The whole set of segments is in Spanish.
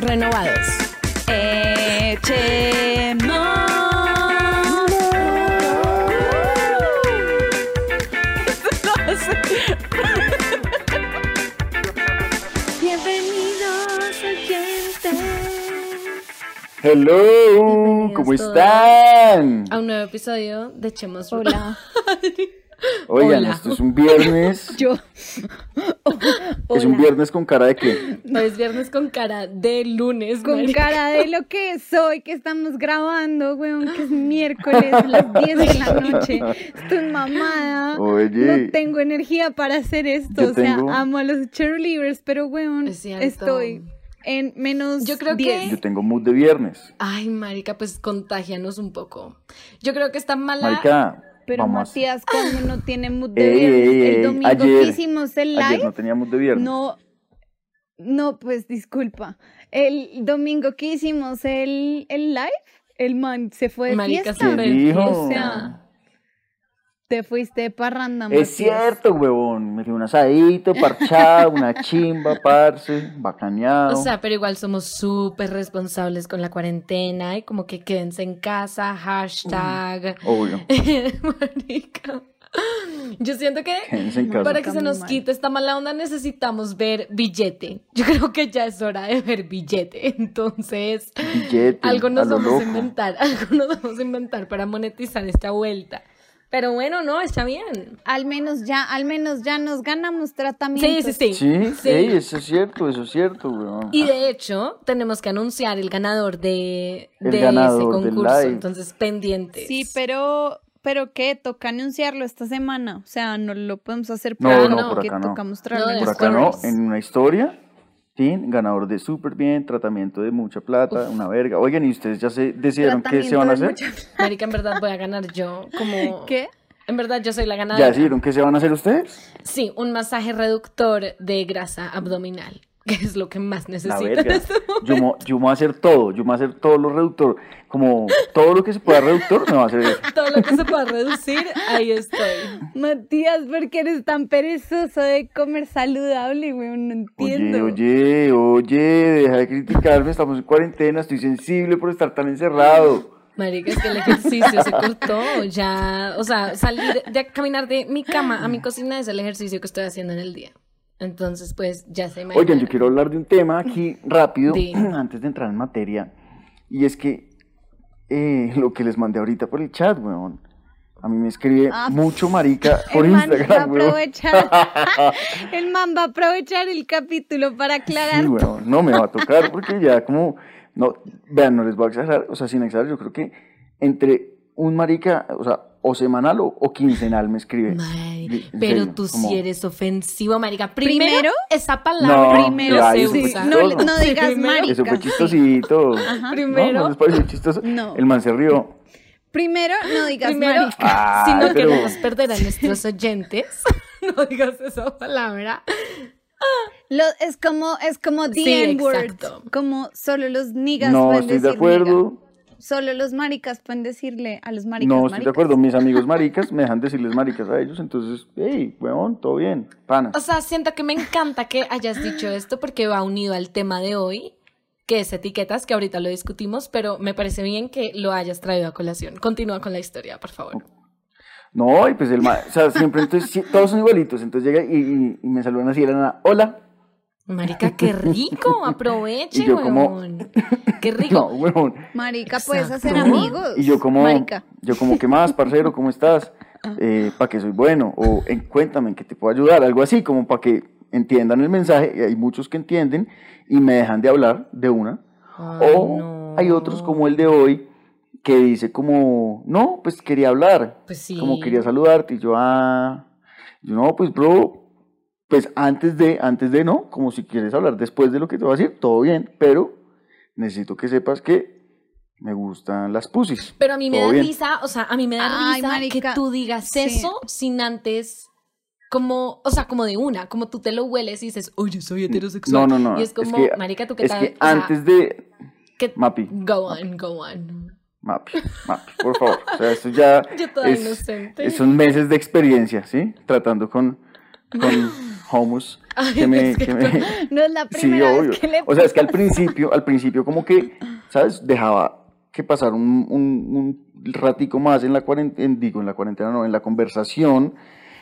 Renovados. Echemos. Bienvenidos oyentes. Hello, ¿cómo todos. están? A un nuevo episodio de Echemos. Hola. Oigan, Hola. esto es un viernes. Yo. Es un viernes con cara de qué? Hoy es viernes con cara de lunes. Con marica. cara de lo que es hoy, que estamos grabando, weón, que es miércoles a las 10 de la noche. Estoy mamada. Oye. No tengo energía para hacer esto. Yo o sea, tengo- amo a los cheerleaders, pero weón, Es estoy en menos Yo creo 10. que- Yo tengo mood de viernes. Ay, marica, pues contagianos un poco. Yo creo que está mala. Marica, Pero vamos a- Matías, cuando no tiene mood de Ey, viernes, ey, ey, el domingo ayer- que hicimos el Ayer live, no tenía mood de viernes. no, no, pues disculpa. El domingo que hicimos el, el live, el man se fue de Marica, fiesta. ¿Quién dijo? O sea, te fuiste parranda, Es cierto, huevón. Me fui un asadito, parchado, una chimba, parce, bacaneado. O sea, pero igual somos súper responsables con la cuarentena y como que quédense en casa, hashtag. Obvio. Marica. Yo siento que para que se nos mal. quite esta mala onda necesitamos ver billete. Yo creo que ya es hora de ver billete. Entonces, Billete, algo a nos lo vamos a inventar, algo nos vamos a inventar para monetizar esta vuelta. Pero bueno, no, está bien. Al menos ya, al menos ya nos ganamos Sí, tratamientos. sí, sí. Sí, Sí. ey, eso es cierto, eso es cierto, weón. Y de hecho, tenemos que anunciar el ganador de, El de ganador ese del concurso. live. Entonces, pendientes. Sí, pero, pero ¿qué? Toca anunciarlo esta semana. O sea, no lo podemos hacer No, por, no, ahora, por que acá no. toca No, mostrarlo de en Por acá no, en una historia, sí, ganador de súper bien, tratamiento de mucha plata, una verga. Oigan, ¿y ustedes ya se decidieron qué se van a hacer? Marica, en verdad voy a ganar yo. Como... ¿Qué? En verdad yo soy la ¿Ya ganadora. decidieron qué se van a hacer ustedes? Sí, un masaje reductor de grasa abdominal, que es lo que más necesito. este. Yo, mo- yo me voy a hacer todo, yo me voy a hacer todo lo reductor. Como todo lo que se pueda reductor, me va a hacer eso. Todo lo que se pueda reducir, ahí estoy. Matías, ¿por qué eres tan perezoso de comer saludable, güey? No entiendo. Oye, oye, oye, deja de criticarme, estamos en cuarentena, estoy sensible por estar tan encerrado. Marica, es que el ejercicio se cortó. Ya, o sea, salir, ya caminar de mi cama a mi cocina es el ejercicio que estoy haciendo en el día. Entonces, pues, ya se me Oigan, yo quiero hablar de un tema aquí rápido, antes de entrar en materia, y es que eh, lo que les mandé ahorita por el chat, weón. A mí me escribe Ah, mucho marica por el man va a Instagram, weón. aprovechar, el man va a aprovechar el capítulo para aclarar Sí, weón, no me va a tocar porque ya como, no, vean, no les voy a exagerar, o sea, sin exagerar, yo creo que entre un marica, o sea, o semanal o, o quincenal me escribe. En pero serio, tú como- sí eres ofensivo, marica. Primero, Primero, esa palabra No, primero ya, se usa. chistoso. no, no Sí, digas primero- marica. Eso fue chistosito. Primero- ¿No? ¿No chistoso? No. El man se rió. Primero, no digas Primero, marica. Ah, si no pero- queremos perder a nuestros oyentes, no digas esa palabra. Lo- es como, es como the Sí, N-word. exacto. Como solo los niggas No pueden estoy de decir acuerdo. nigga. Solo los maricas pueden decirle a los maricas No estoy de acuerdo. Mis amigos maricas me dejan decirles maricas a ellos. Entonces, hey, weón, todo bien. Pana. O sea, siento que me encanta que hayas dicho esto porque va unido al tema de hoy, que es etiquetas, que ahorita lo discutimos, pero me parece bien que lo hayas traído a colación. Continúa con la historia, por favor. No, y pues el ma- o sea, siempre entonces todos son igualitos. Entonces llega y, y- y me saludan así la nada, hola. Marica, qué rico, aproveche, Y yo como- weón. Qué No, rico. weón. Marica, puedes Exacto. hacer amigos. Y yo como, Marica. yo como, ¿qué más, parcero? ¿Cómo estás? Eh, para que soy bueno. O en, cuéntame, ¿en qué te puedo ayudar? Algo así, como para que entiendan el mensaje. Y hay muchos que entienden y me dejan de hablar de una. Ay, o no. hay otros como el de hoy que dice como, no, pues quería hablar. Pues sí. Como quería saludarte. Y yo, ah, yo no, pues bro, pues antes de, antes de no, como si quieres hablar después de lo que te voy a decir, todo bien, pero necesito que sepas que me gustan las pussies. Pero a mí me da bien. risa, o sea, a mí me da Ay, risa marica, que tú digas sí. eso sin antes, como, o sea, como de una, como tú te lo hueles y dices, oye, soy heterosexual. No, no, no. Y es como, que, marica, tú qué es tal. que o sea, antes de. que- Mapi, Go on, go on. Mapi, Mapi, por favor. O sea, esto ya. Yo toda es- inocente. Son meses de experiencia, ¿sí? Tratando con, con homus. Ay, que me, es que que me- No es la Sí, primera obvio. vez que le O sea, es que al principio, al principio como que, ¿sabes? Dejaba que pasara un, un, un ratico más en la cuarentena, digo, en la cuarentena no, en la conversación,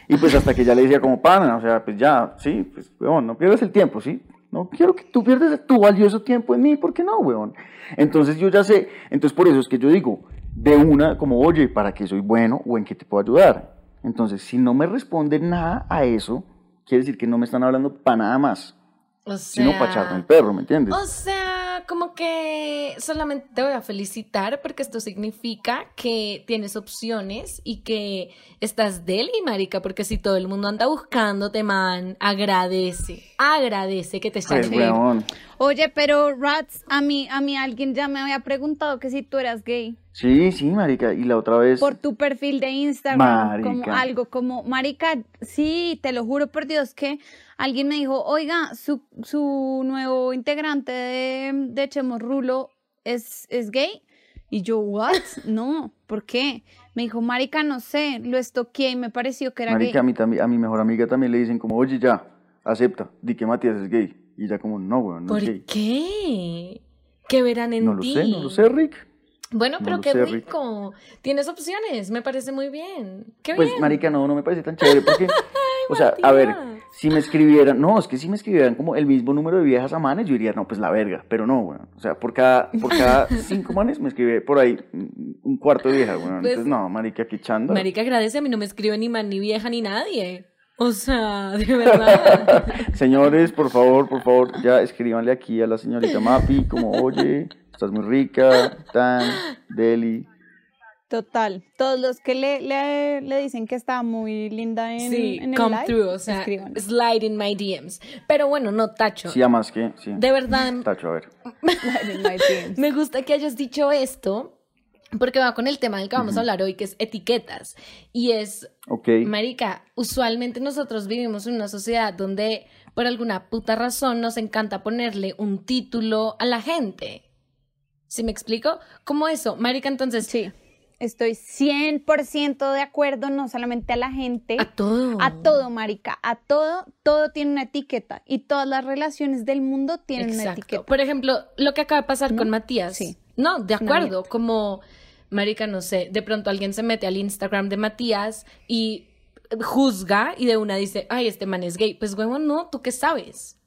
y pues hasta que ya le decía como pana, o sea, pues ya, sí, pues, weón, no pierdas el tiempo, ¿sí? No quiero que tú pierdas tu valioso tiempo en mí, ¿por qué no, weón? Entonces yo ya sé, entonces por eso es que yo digo, de una, como, oye, ¿para qué soy bueno o en qué te puedo ayudar? Entonces, si no me responden nada a eso, quiere decir que no me están hablando para nada más, O sino sea, para echarme el perro, ¿me entiendes? O sea, como que solamente te voy a felicitar porque esto significa que tienes opciones y que estás deli, marica, porque si todo el mundo anda buscándote, man, agradece, agradece que te weón. Oye, pero Rats, a mí, a mí alguien ya me había preguntado que si tú eras gay. Sí, sí, marica. Y la otra vez. Por tu perfil de Instagram, Marica. como algo como, Marica, sí, te lo juro por Dios que alguien me dijo, oiga, su, su nuevo integrante de, de Chemos Rulo es, es gay. Y yo, ¿what? No, ¿por qué? Me dijo, Marica, no sé, lo estoqueé y me pareció que era Marica, a gay. mi, tambi- a mi mejor amiga también le dicen como, oye, ya, acepta, di que Matías es gay. Y ella como, no, weón, no ¿Por es gay. qué? ¿Qué verán en No lo ti? sé, no lo sé, Rick. Bueno, No pero qué sé, Rick. rico. Tienes opciones, me parece muy bien. Qué Pues, bien. marica, no, no me parece tan chévere porque, o sea, a ver. Si me escribieran, no, es que si me escribieran como el mismo número de viejas a manes, yo diría, no, pues la verga, pero no, weón. O sea, por cada, por cada cinco manes me escribe por ahí un cuarto de vieja, weón. Pues, Entonces, no, marica, qué chanda. Marica, agradece, a mí no me escribe ni man, ni vieja, ni nadie. O sea, de verdad. Señores, por favor, por favor, ya escríbanle aquí a la señorita Mapi, como, oye, estás muy rica, tan, deli. Total. Todos los que le, le, le dicen que está muy linda en, sí, en el come live, through, o sea, escriban. slide in my DMs. Pero bueno, no, Tacho. Sí, además que, sí. De verdad, Tacho, a ver. Slide in my DMs. me gusta que hayas dicho esto, porque va con el tema del que vamos a hablar hoy, que es etiquetas. Y es, Ok. Marica, usualmente nosotros vivimos en una sociedad donde por alguna puta razón nos encanta ponerle un título a la gente. ¿Sí me explico? ¿Cómo eso? Marica, entonces, Sí, estoy 100% de acuerdo, no solamente a la gente, a todo. a todo, marica, a todo, todo tiene una etiqueta y todas las relaciones del mundo tienen una etiqueta. Por ejemplo, lo que acaba de pasar ¿No? con Matías. Sí. No, de acuerdo. Como, Marica, no sé, de pronto alguien se mete al Instagram de Matías y juzga y de una dice, ay, este man es gay. Pues, huevón, no, ¿tú qué sabes?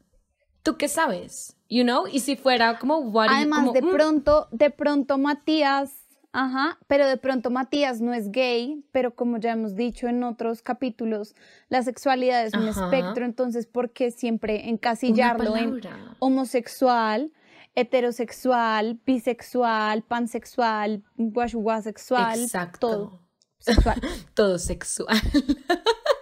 ¿Tú qué sabes? You know? Y si fuera como, what Además, como, de mm, pronto, de pronto Matías, ajá, pero de pronto Matías no es gay, pero como ya hemos dicho en otros capítulos, la sexualidad es un Ajá. espectro, entonces, ¿por qué siempre encasillarlo en homosexual, heterosexual, bisexual, pansexual, guasexual, todo. Sexual, Todo sexual.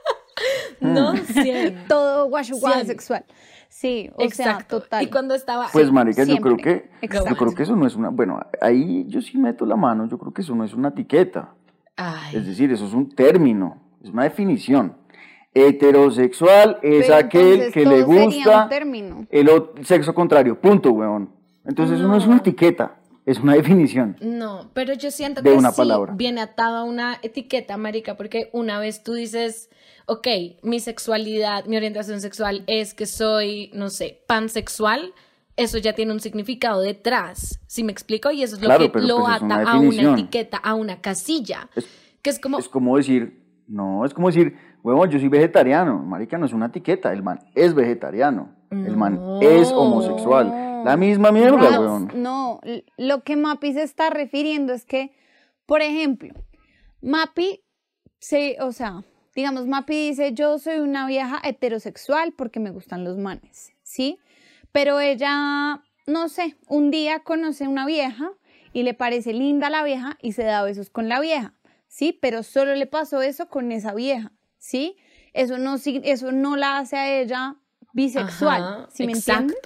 no, sí. todo guasexual Cien. sexual. Sí, o sea, Exacto. total. Y cuando estaba... Pues, marica, yo creo siempre. que, Exacto. yo creo que eso no es una, bueno, ahí yo sí meto la mano, yo creo que eso no es una etiqueta. Ay. Es decir, eso es un término, es una definición. Heterosexual es Pero aquel que todo le sería gusta un término. el ot- sexo contrario, punto, weón. Entonces eso no es una etiqueta, es una definición. No, pero yo siento De que una sí palabra. viene atado a una etiqueta, marica, porque una vez tú dices, ok, mi sexualidad, mi orientación sexual es que soy, no sé, pansexual, eso ya tiene un significado detrás, ¿sí me explico? Y eso es lo Claro, que pero lo pues ata a una etiqueta, a una casilla, Es- que es como, Es como decir, no, es como decir, huevón, yo soy vegetariano. Marica, no es una etiqueta, el man es vegetariano. El man No. es homosexual. La misma mierda, Raps, weón. No, lo que Mapi se está refiriendo es que, por ejemplo, Mapi, se, o sea, digamos, Mapi dice, yo soy una vieja heterosexual porque me gustan los manes, ¿sí? Pero ella, no sé, un día conoce a una vieja y le parece linda la vieja y se da besos con la vieja, ¿sí? Pero solo le pasó eso con esa vieja, ¿sí? eso no, eso no la hace a ella bisexual, Ajá, ¿sí me entiendes?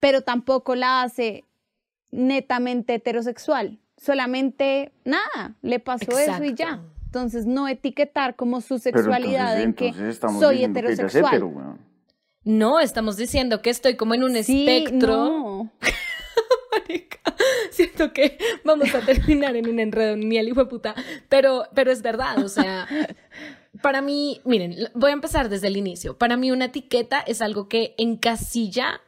Pero tampoco la hace netamente heterosexual. Solamente nada, le pasó eso y ya. Entonces, no etiquetar como su Pero sexualidad entonces, en que soy que heterosexual. No, estamos diciendo que estoy como en un Sí, espectro. no. Siento que vamos a terminar en un enredo ni el hijo de puta. Pero, pero es verdad, o sea, para mí, miren, voy a empezar desde el inicio. Para mí una etiqueta es algo que encasilla,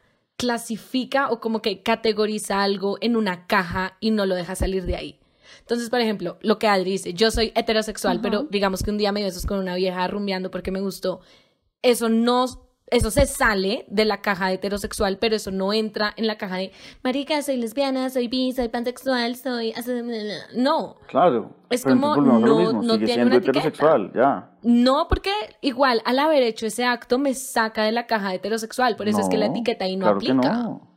clasifica o como que categoriza algo en una caja y no lo deja salir de ahí. Entonces, por ejemplo, lo que Adri dice, yo soy heterosexual, pero digamos que un día me besos con una vieja rumbeando porque me gustó. Eso no, eso se sale de la caja de heterosexual, pero eso no entra en la caja de marica, soy lesbiana, soy bi, soy pansexual, soy... No, Claro. Es pero como lo no- mismo, no sigue tiene siendo una heterosexual, ya. no, porque igual al haber hecho ese acto me saca de la caja de heterosexual, por eso es que la etiqueta ahí no claro aplica. Que no.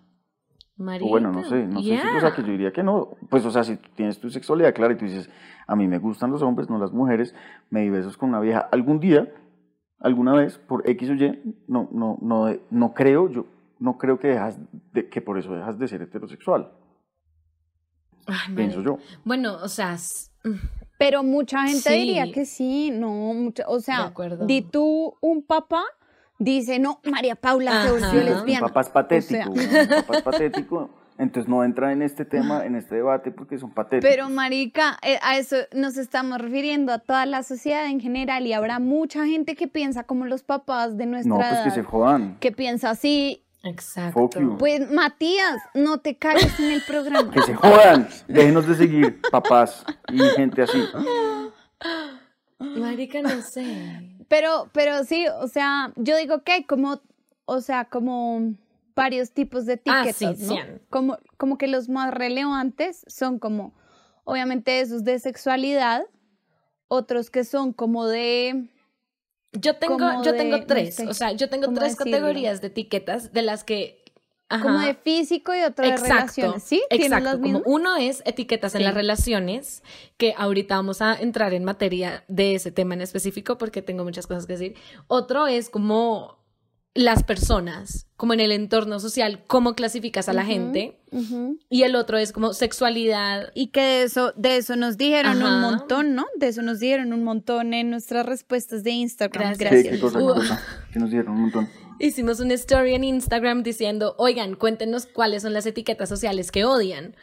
Marica, bueno, no sé, no sé si, o sea, que yo diría que no. Pues, o sea, si tú tienes tu sexualidad clara y tú dices, a mí me gustan los hombres, no las mujeres, me di besos con una vieja algún día, alguna vez, por X o Y, no, no, no, no creo, yo no creo que dejas de, que por eso dejas de ser heterosexual, Ay, pienso yo. Bueno, o sea, s- Pero mucha gente Sí. diría que sí, no, mucha- o De sea, acuerdo. di tú un papá, dice, no, María Paula se Ajá. volvió Mi lesbiana. Mi papá es patético, O papá es patético, entonces no entra en este tema, en este debate, porque son patéticos. Pero marica, eh, a eso nos estamos refiriendo a toda la sociedad en general y habrá mucha gente que piensa como los papás de nuestra no, pues edad, que se jodan. que piensa así. exacto. Fuck you. Pues Matías, no te calles en el programa. Que se jodan, déjenos de seguir, papás y gente así. Marica, no sé. Pero, pero sí, o sea, yo digo que hay como, o sea, como varios tipos de Ah, sí, ¿no? cien. Como, como que los más relevantes son como, obviamente, esos de sexualidad, otros que son como de, Yo tengo, Como yo de- tengo no tres, sé, o sea, yo tengo ¿cómo tres decirlo? categorías de etiquetas de las que... Ajá. como de físico y otro de Exacto, relaciones, ¿sí? ¿Tienes exacto. las Como uno es etiquetas en las relaciones, que ahorita vamos a entrar en materia de ese tema en específico porque tengo muchas cosas que decir. Otro es como las personas, como en el entorno social, cómo clasificas a la gente. Y el otro es como sexualidad. Y que de eso, de eso nos dijeron Ajá. un montón, ¿no? De eso nos dijeron un montón en nuestras respuestas de Instagram. Gracias. ¿Qué, Gracias. qué cosa, qué Uh. cosa? Que nos dieron un montón. Hicimos una story en Instagram diciendo, oigan, cuéntenos cuáles son las etiquetas sociales que odian.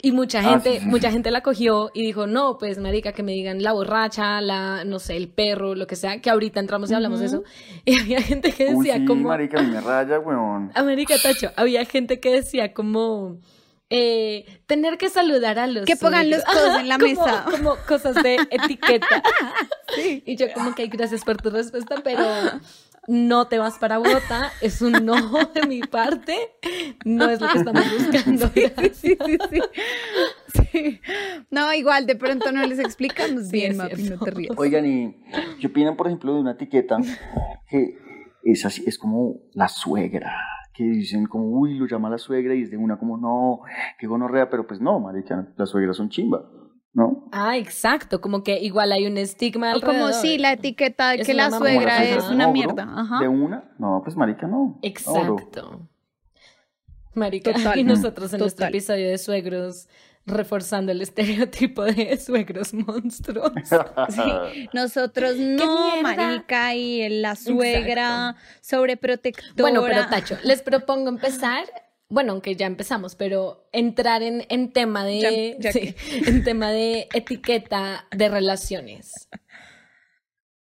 Y mucha Ah, gente, sí, sí. mucha gente la cogió y dijo, no, pues marica, que me digan la borracha, la, no sé, el perro, lo que sea, que ahorita entramos y hablamos de eso. Y había gente que Uy, decía sí, como, marica, a mí me raya, weón. América Tacho, había gente que decía como eh, tener que saludar a los Que pongan los codos en la como- mesa. Como cosas de etiqueta. Y yo como que "Ay, gracias por tu respuesta, pero no te vas para Bogotá, es un no de mi parte, no es lo que estamos buscando. Sí, sí, sí. Sí. No, igual, de pronto no les explicamos Sí, bien, Mapi, no te rías. Oigan, ¿y qué opinan, por ejemplo, de una etiqueta que es así, es como la suegra? Que dicen como, uy, lo llama la suegra y es de una como, no, qué gonorrea, pero pues no, marica, las suegras son chimba, ¿no? Ah, exacto, como que igual hay un estigma O como si la etiqueta de Es que la suegra es un una mierda. Ajá. ¿De una? No, pues marica, no. Exacto. Marica, Total. y nosotros en nuestro episodio de suegros reforzando el estereotipo de suegros monstruos. Sí, Nosotros no, marica, y la suegra sobreprotectora. Bueno, pero Tacho, les propongo empezar, bueno, aunque ya empezamos, pero entrar en, en tema de Ya- ya sí, en tema de etiqueta de relaciones.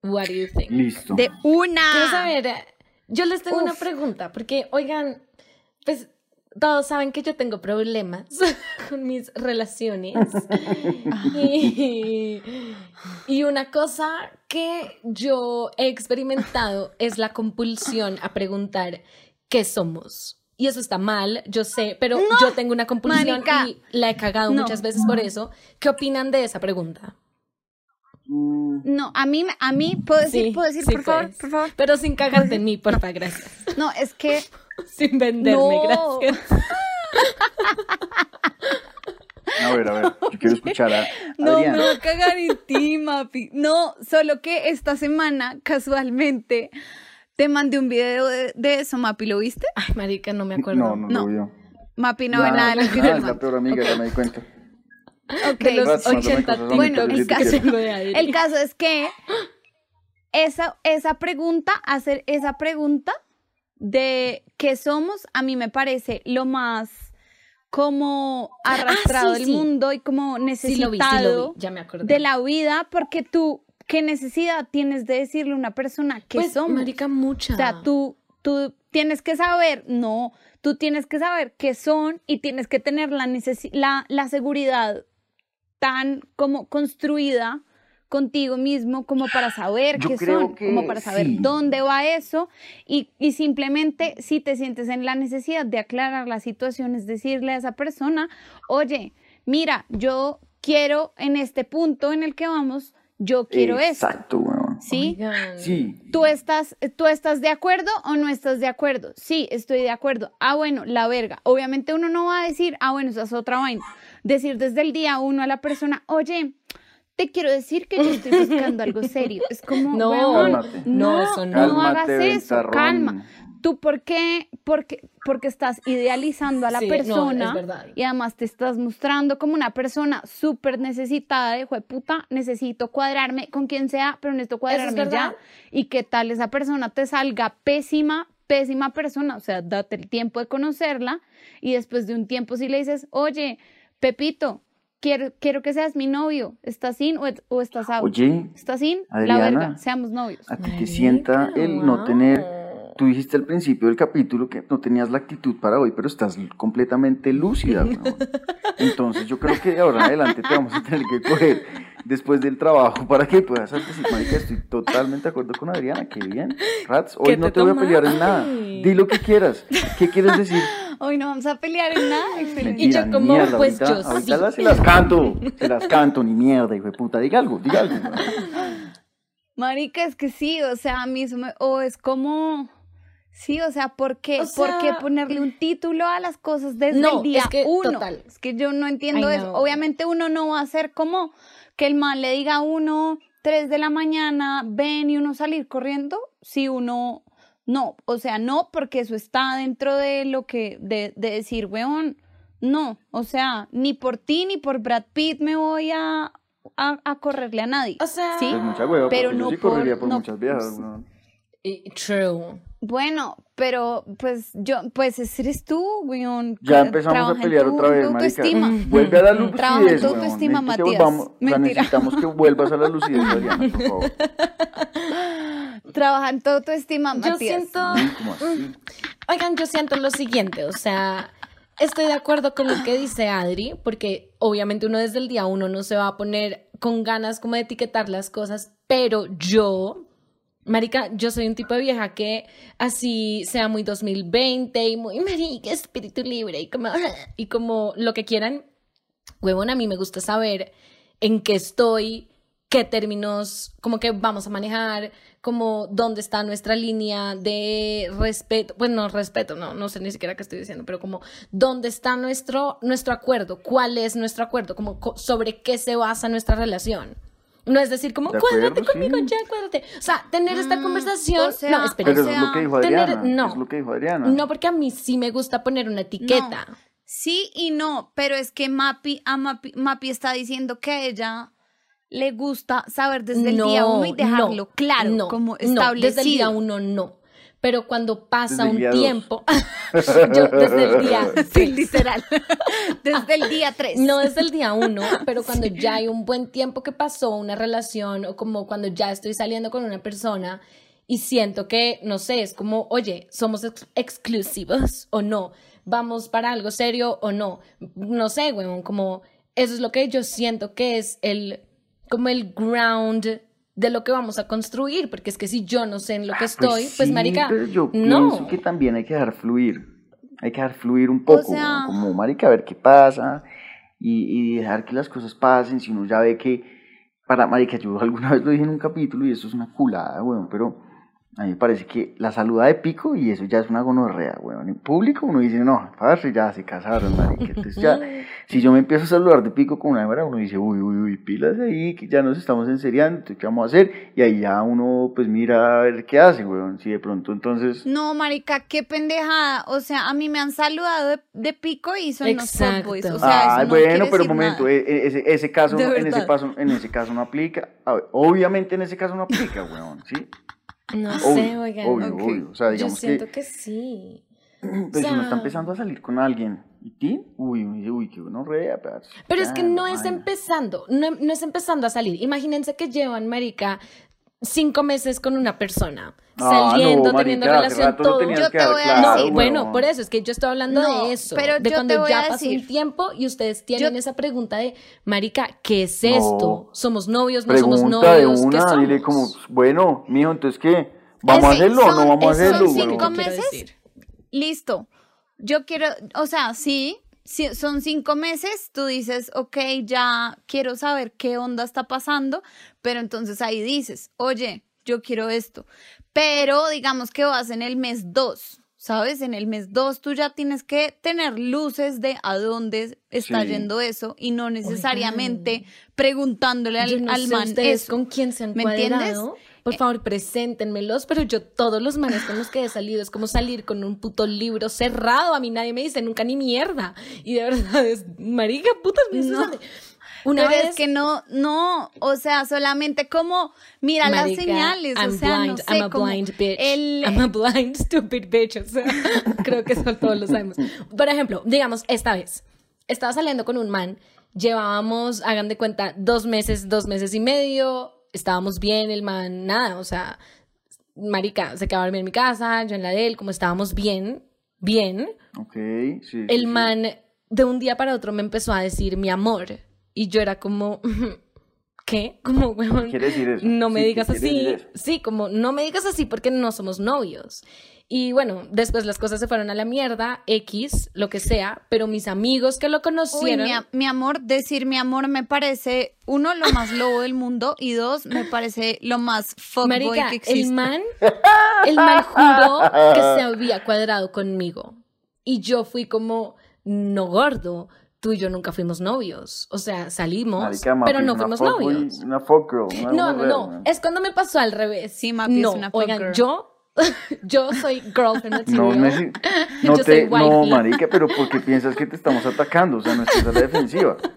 What do you think? Listo. De una. Quiero saber, yo les tengo una pregunta, porque, oigan, pues todos saben que yo tengo problemas con mis relaciones. y, y una cosa que yo he experimentado es la compulsión a preguntar qué somos. Y eso está mal, yo sé, pero yo tengo una compulsión marica. y la he cagado No. muchas veces por eso. ¿Qué opinan de esa pregunta? Mm, No, a mí, a mí, ¿puedo decir, Sí, ¿puedo decir, sí por favor, puedes. por favor? Pero sin cagarte en mí, porfa, gracias. No, es que Sin venderme, No. gracias. a ver, a ver. Yo quiero escuchar a No, Adriana. me voy a cagar en ti, Mapi. No, solo que esta semana, casualmente, te mandé un video de, de eso, Mapi, ¿lo viste? Ay, marica, no me acuerdo. No, no, No. lo vio. Mapi no ve nada de lo que yo es la peor amiga, ya me di cuenta. Ok. De los Rats, mándame 80 cosas a Bueno, el caso-. El caso es que esa, esa pregunta, hacer esa pregunta de qué somos, a mí me parece lo más como arrastrado Ah, sí, del sí. mundo y como Sí lo vi, sí necesitado lo vi, ya me de la vida, porque tú, ¿qué necesidad tienes de decirle a una persona qué pues, somos? marica, mucha. O sea, tú, tú tienes que saber, no, tú tienes que saber qué son y tienes que tener la, necesi- la, la seguridad tan como construida contigo mismo como para saber Yo qué son, que como para saber sí. dónde va eso y, y simplemente si te sientes en la necesidad de aclarar la situación, es decirle a esa persona, oye, mira, yo quiero en este punto en el que vamos, yo quiero esto, Exacto, weón. ¿sí? Oigan. Sí. ¿Tú estás, ¿Tú estás de acuerdo o no estás de acuerdo? Sí, estoy de acuerdo. Ah, bueno, la verga. Obviamente uno no va a decir, ah, bueno, esa es otra vaina. Decir desde el día uno a la persona, oye, te quiero decir que yo estoy buscando algo serio. Es como, No, no, no, eso no. no hagas eso, ventarrón. calma. ¿Tú por qué? Porque, porque estás idealizando a la Sí, no, persona es verdad. y además te estás mostrando como una persona súper necesitada de puta, necesito cuadrarme con quien sea, pero necesito cuadrarme ya. Y qué tal esa persona te salga pésima, pésima persona, o sea, date el tiempo de conocerla y después de un tiempo si le dices, oye, Pepito, quiero, quiero que seas mi novio, ¿estás sin o, o estás out? Oye, ¿Estás sin? La Adriana. verga, seamos novios. a ti te sienta el no wow. tener... Tú dijiste al principio del capítulo que no tenías la actitud para hoy, pero estás completamente lúcida. weón. Entonces yo creo que de ahora en adelante te vamos a tener que coger después del trabajo para que puedas decir, marica, estoy totalmente de acuerdo con Adriana, qué bien. Rats, hoy ¿Qué no te voy a pelear en nada. Di lo que quieras. ¿Qué quieres decir? Hoy no vamos a pelear en nada. excelente. Y yo como, mierda, pues, ahorita, yo ahorita sí. las- se las canto, se las canto, ni mierda, hijo de puta, diga algo, diga algo. Marica, es que sí, o sea, a mí eso me, o es como, sí, o sea, ¿por qué, O ¿por qué ponerle un título a las cosas desde No, el día es que, uno? total. Es que yo no entiendo I eso. know. Obviamente uno no va a hacer como que el man le diga a uno, tres de la mañana, ven y uno salir corriendo, si uno, no, o sea, no, porque eso está dentro de lo que, de, de decir, weón, no, o sea, ni por ti ni por Brad Pitt me voy a, a, a correrle a nadie. O sea, ¿sí? Es mucha hueva, Pero no yo sí correría por no- muchas viejas. weón. True. Bueno, pero pues yo, pues ese eres tú, weón. Ya empezamos a trabaja pelear tu otra vez, marica. autoestima. Vuelve a la lucidez, Trabaja en tu autoestima, Matías. volvamos- o sea, Mentira. necesitamos que vuelvas a la lucidez, Adriana, por favor. Trabaja en tu autoestima, Yo Matías. siento, Sí, como así. oigan, yo siento lo siguiente, o sea, estoy de acuerdo con lo que dice Adri, porque obviamente uno desde el día uno no se va a poner con ganas como de etiquetar las cosas, pero yo, marica, yo soy un tipo de vieja que así sea muy 2020 y muy marica, espíritu libre y como, y como lo que quieran, huevón, a mí me gusta saber en qué estoy, qué términos, como que vamos a manejar, como dónde está nuestra línea de respeto, pues no respeto, no, no sé ni siquiera qué estoy diciendo, pero como dónde está nuestro, nuestro acuerdo, cuál es nuestro acuerdo, como co- sobre qué se basa nuestra relación. No es decir como, De acuerdo, cuádrate conmigo sí. ya, cuádrate. O sea, tener esta Mm, conversación. o sea, no, espera. Pero o es lo que dijo tener- no. Es lo que dijo Adriana. No, porque a mí sí me gusta poner una etiqueta. Sí y no, pero es que Mapi, a Mapi, Mapi está diciendo que a ella le gusta saber desde el día uno y dejarlo no, claro, no, como no, establecido. desde el día uno no. Pero cuando pasa Desde un tiempo, yo desde el día, Sí, literal. desde el día 3. no desde el día uno, pero cuando ya hay un buen tiempo que pasó una relación o como cuando ya estoy saliendo con una persona y siento que, no sé, es como, oye, somos ex- exclusivos o no, vamos para algo serio o no, no sé, weón, como eso es lo que yo siento que es el, como el ground de lo que vamos a construir, porque es que si yo no sé en lo que estoy, pues, sí, marica, pero yo no. pienso que también hay que dejar fluir. Hay que dejar fluir un poco, como marica, a ver qué pasa y, y dejar que las cosas pasen. Si uno ya ve que, para marica, yo alguna vez lo dije en un capítulo y esto es una culada, weón, pero A mí me parece que la saluda de pico y eso ya es una gonorrea, weón. En público uno dice, no, parce, ya se casaron, marica. Entonces ya, si yo me empiezo a saludar de pico con una hembra, uno dice, uy, uy, uy, pilas ahí, que ya nos estamos enseriando, entonces, ¿qué vamos a hacer? Y ahí ya uno, pues mira a ver qué hace, weón. Si de pronto entonces... No, marica, qué pendejada. O sea, a mí me han saludado de, de pico y son los Exacto. fuckboys. O sea, eso Ay, no quiere bueno, pero un momento, e- e- ese, ese caso, en ese paso, en ese caso no aplica. A ver, obviamente en ese caso no aplica, weón, ¿sí? No Obvio, sé, oigan. obvio, obvio. O sea, Yo digamos siento que, que sí. pero si uno está empezando a salir con alguien, ¿y ti? Uy, uy, uy, que uno rea, parce. Pero es que no es empezando, no, no es empezando a salir. Imagínense que llevan, marica, cinco meses con una persona, Ah, saliendo, no, teniendo relación, no todo. Yo te voy a No, decir- bueno, por eso es que yo estoy hablando No, de eso, pero de yo cuando te voy ya a pasó decir- un tiempo y ustedes tienen Yo- esa pregunta de, marica, ¿qué es No. esto? ¿Somos novios? ¿No somos Pregunta de novios? ¿Qué una, somos? dile como, bueno, mijo, entonces ¿qué? ¿Vamos a hacerlo o no vamos a hacerlo, son cinco Quiero meses. decir. Listo. Yo quiero, o sea, sí, sí, son cinco meses, tú dices, ok, ya quiero saber qué onda está pasando, pero entonces ahí dices, oye, yo quiero esto. Pero digamos que vas en el mes dos, ¿sabes? En el mes dos tú ya tienes que tener luces de a dónde está Sí. yendo eso y no necesariamente preguntándole al, no al man eso. con quién se han ¿Me entiendes? Por favor, preséntenmelos, pero yo todos los manes con los que he salido es como salir con un puto libro cerrado. A mí nadie me dice nunca ni mierda. Y de verdad es, marica, putas, me No. Una Pero vez es que no, no, o sea, solamente como, mira las Marica, señales, I'm o sea, no blind, sé, I'm a como blind bitch. el- I'm a blind stupid bitch. O sea, creo que eso todos lo sabemos. Por ejemplo, digamos, esta vez, estaba saliendo con un man, llevábamos, hagan de cuenta, dos meses, dos meses y medio, estábamos bien, el man, nada, o sea, marica, se quedaba a dormir en mi casa, yo en la de él, como estábamos bien, bien, Ok, sí, el sí. man de un día para otro me empezó a decir mi amor y yo era como ¿qué? Como huevón, ¿Qué quiere decir eso? no me Sí, ¿qué digas así. Sí, como no me digas así porque no somos novios. Y bueno, después las cosas se fueron a la mierda, X, lo que sea, pero mis amigos que lo Uy, conocieron mi, a- mi amor, decir mi amor me parece, uno, lo más lobo del mundo, y dos, me parece lo más fuckboy Marica, que existe. el man, el man juró que se había cuadrado conmigo. Y yo fui como, no gordo, tú y yo nunca fuimos novios. O sea, salimos, Marica, Mapi, pero no fuimos novios. Una fuck girl. una No, no, mujer, no. Es cuando me pasó al revés. Sí, Mapi, es no, una fuck oigan, girl. yo, yo soy girlfriend No, neci- no, Yo te, soy no, marica, pero porque piensas que te estamos atacando, o sea, no estás a la defensiva.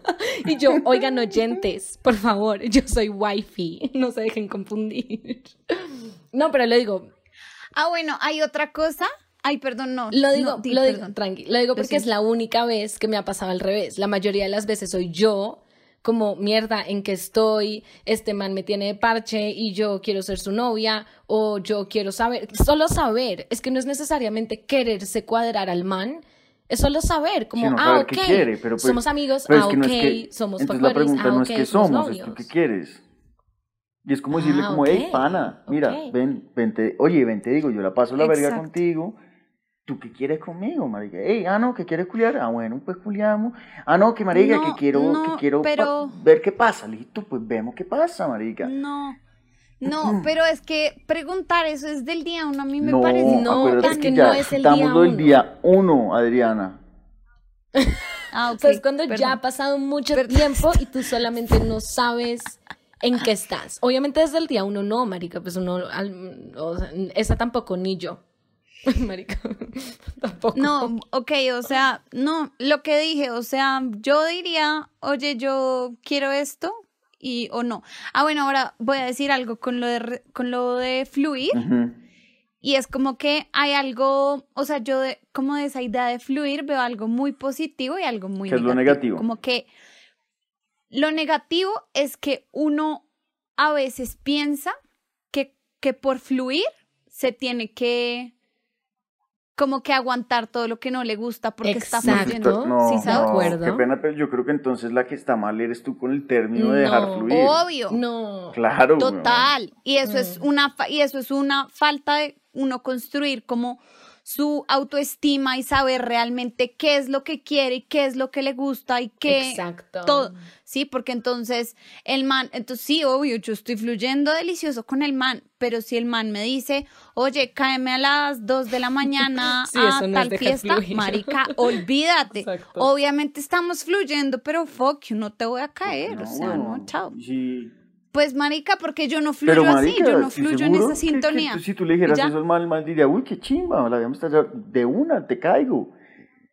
Y yo, oigan, oyentes, por favor, yo soy wifey. No se dejen confundir. No, pero lo digo, Ah, bueno, hay otra cosa. Ay, perdón, no. Lo digo, no, di, lo digo, tranqui, lo digo Lo porque es la única vez que me ha pasado al revés. La mayoría de las veces soy yo, como mierda, en que estoy, este man me tiene de parche y yo quiero ser su novia, o yo quiero saber, solo saber, es que no es necesariamente quererse cuadrar al man, es solo saber, como, Sino ah, ok, quiere, pero pues- somos amigos, pero ah, que no ok, es que- somos Entonces la pregunta ah, no ok, es que somos es tú novios. qué quieres. Y es como decirle Ah, como, hey, ok, pana, mira, ok. ven, vente, oye, ven, te digo, yo la paso la verga Exacto. contigo. ¿Tú qué quieres conmigo, marica? Hey, ah, no, que quieres culiar. Ah, bueno, pues culiamos. Ah, no, que marica, No, que quiero, no, que quiero pero- ver qué pasa. Listo, pues vemos qué pasa, marica. No. No, pero es que preguntar eso es del día uno, a mí me no, parece. No, es que, ya no es el estamos día lo del uno. día uno, Adriana. Ah, ok, O sea, es cuando ya ha pasado mucho Perdón. tiempo y tú solamente no sabes en qué estás. Obviamente desde el día uno no, marica, pues uno, al- o sea, esa tampoco, ni yo. Marica, tampoco. No, ok, o sea, no, lo que dije, o sea, yo diría, oye, yo quiero esto y o no. Ah, bueno, ahora voy a decir algo con lo de, con lo de fluir y es como que hay algo, o sea, yo de, como de esa idea de fluir veo algo muy positivo y algo muy ¿Qué es lo negativo? Como que lo negativo es que uno a veces piensa que, que por fluir se tiene que como que aguantar todo lo que no le gusta porque está fluyendo. No, ¿Sí no, acuerdo. qué pena, pero yo creo que entonces la que está mal eres tú con el término de dejar fluir. Obvio. No. Claro. Total. Y eso es Mm. una fa- y eso es una falta de uno construir como su autoestima y saber realmente qué es lo que quiere y qué es lo que le gusta y qué Exacto. todo, sí, porque entonces el man, entonces sí, obvio, yo estoy fluyendo delicioso con el man, pero si el man me dice, oye, cáeme a las 2 de la mañana Sí, a tal fiesta, fluir. marica, olvídate. Exacto. Obviamente estamos fluyendo, pero fuck you, no te voy a caer, o sea, no, chao. Sí. Pues marica, porque yo no fluyo Pero, así, yo no ¿sí fluyo en esa que- que sintonía. tú- si tú le dijeras Ya. eso al mal, el mal diría, uy, qué chimba, la habíamos estado de una, te caigo.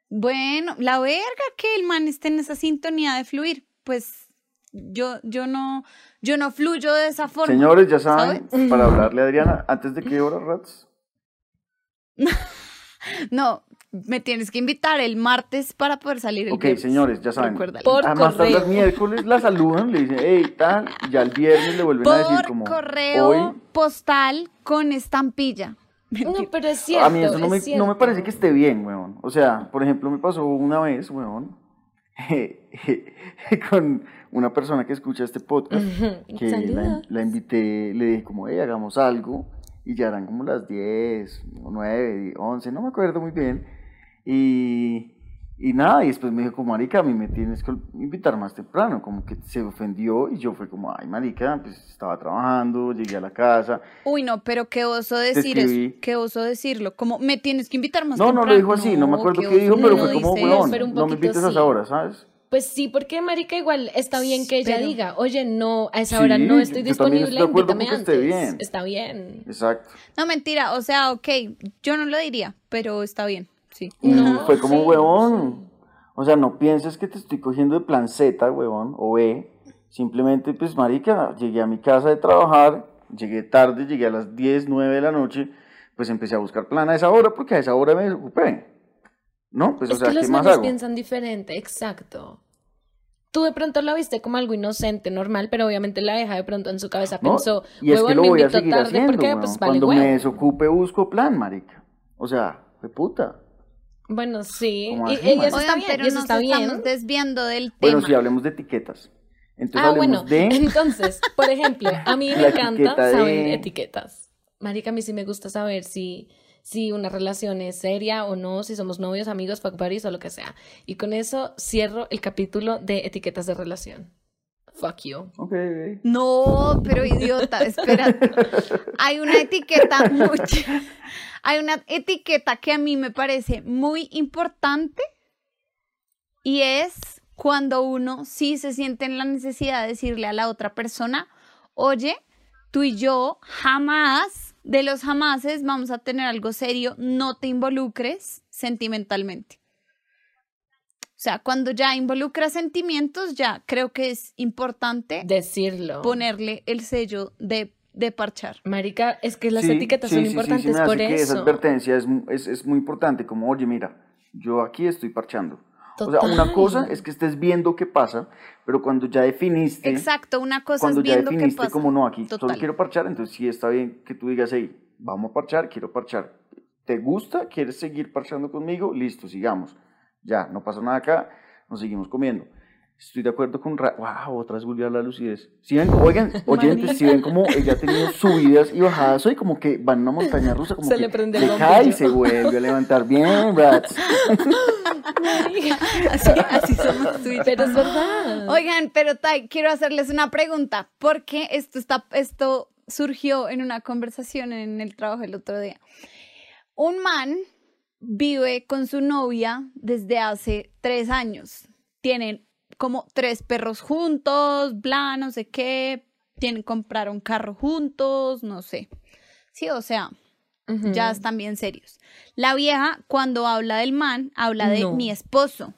Bueno, la verga que el man esté en esa sintonía de fluir, pues yo, yo no, yo no fluyo de esa forma. Señores, ya saben, ¿sabes? para hablarle a Adriana, ¿antes de qué hora, Rats? No, me tienes que invitar el martes para poder salir el Ok, viernes. señores, ya saben. Por Además, correo. los miércoles la saludan, le dicen, hey, tal, y ya el viernes le vuelven a decir Por como, correo hoy, postal con estampilla. No, pero es cierto. a mí eso no es me, no me parece que esté bien, weón. O sea, por ejemplo, me pasó una vez, weón, con una persona que escucha este podcast, que la, la invité, le dije como, hey, hagamos algo, y ya eran como las 10, o 9, 11, no me acuerdo muy bien, y, y nada, y después me dijo como, marica, a mí me tienes que invitar más temprano, como que se ofendió, y yo fue como, ay, marica, pues estaba trabajando, llegué a la casa, Uy, no, pero qué oso decir eso, qué oso decirlo, como me tienes que invitar más no, no temprano. lo dijo así, no, me acuerdo qué dijo, oso, pero no fue como, weón, un no me invites a esa hora, ¿sabes? Pues sí, porque marica igual está bien que ella Pero- diga, oye, no, a esa Sí, hora no estoy disponible, estoy invítame antes. esté bien. Está bien. Exacto. No, mentira, o sea, ok, yo no lo diría, pero está bien, sí. Y No, fue como, sí, huevón. O sea, no pienses que te estoy cogiendo de plan Z, huevón, o B. Simplemente, pues, marica, llegué a mi casa de trabajar, llegué tarde, llegué a las 10, 9 de la noche, pues empecé a buscar plan a esa hora porque a esa hora me desocupé. ¿No? Pues, es o sea, que ¿qué los más manes hago? piensan diferente, exacto. Tú de pronto la viste como algo inocente, normal, pero obviamente la vieja de pronto en su cabeza ¿No? pensó, y es que lo me voy a seguir tarde haciendo, porque pues vale Cuando huevo. me desocupe busco plan, marica. O sea, de puta. Bueno, sí. ¿Cómo Y, así, y eso marica? está Oigan, bien, pero eso nos está bien. estamos desviando del Bueno, tema. si hablemos de etiquetas. Entonces Ah, bueno, de... entonces, por ejemplo, a mí me encanta etiqueta saber de- etiquetas. Marica, a mí sí me gusta saber si, si una relación es seria o no, si somos novios, amigos, fuck buddies o lo que sea. Y con eso cierro el capítulo de etiquetas de relación. Fuck you. Ok, ok. No, pero idiota, espera. Hay una etiqueta muy, hay una etiqueta que a mí me parece muy importante y es cuando uno sí se siente en la necesidad de decirle a la otra persona, oye, tú y yo jamás, de los jamases, vamos a tener algo serio, no te involucres sentimentalmente. O sea, cuando ya involucras sentimientos, ya creo que es importante Decirlo. ponerle el sello de, de parchar. Marica, es que las Sí, etiquetas sí, son sí, sí, importantes sí me hace por que Esa eso. advertencia es, es, es muy importante, como, oye, mira, yo aquí estoy parchando. O sea, Total. una cosa es que estés viendo qué pasa, pero cuando ya definiste, Exacto, una cosa cuando es ya viendo qué definiste pasa. como no, aquí solo Total. quiero parchar, entonces sí está bien que tú digas, hey, vamos a parchar, quiero parchar. ¿Te gusta? ¿Quieres seguir parchando conmigo? Listo, sigamos. Ya, no pasa nada acá, nos seguimos comiendo. Estoy de acuerdo con... Ra wow, otra vez volvió a la lucidez. Si ven, oigan, oyentes, si ven como ella ha tenido subidas y bajadas hoy, como que van a una montaña rusa, como Se que le prende el se cae y se vuelve a levantar. Bien, rats. Así, así somos tú y yo. Pero es verdad. Oigan, pero Tai, quiero hacerles una pregunta, porque esto, está, esto surgió en una conversación en el trabajo el otro día. Un man vive con su novia desde hace tres años. Tienen como tres perros juntos, bla, no sé qué. Tienen, compraron carro juntos, no sé. Sí, o sea, ya están bien serios. La vieja, cuando habla del man, habla de No. mi esposo.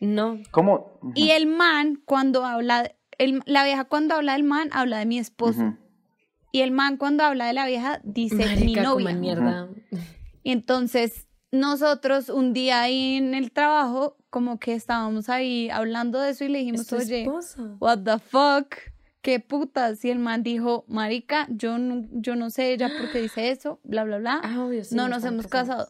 No. ¿Cómo? Y el man, cuando habla, el- la vieja cuando habla del man, habla de mi esposo. Y el man cuando habla de la vieja, dice mi Marica, novia. mierda. Entonces, nosotros un día ahí en el trabajo, como que estábamos ahí hablando de eso y le dijimos, oye, esposo. what the fuck, qué putas. Y el man dijo, marica, yo no, yo no sé ella por qué dice eso, bla, bla, bla. Ah, obvio, sí, no nos hemos casado.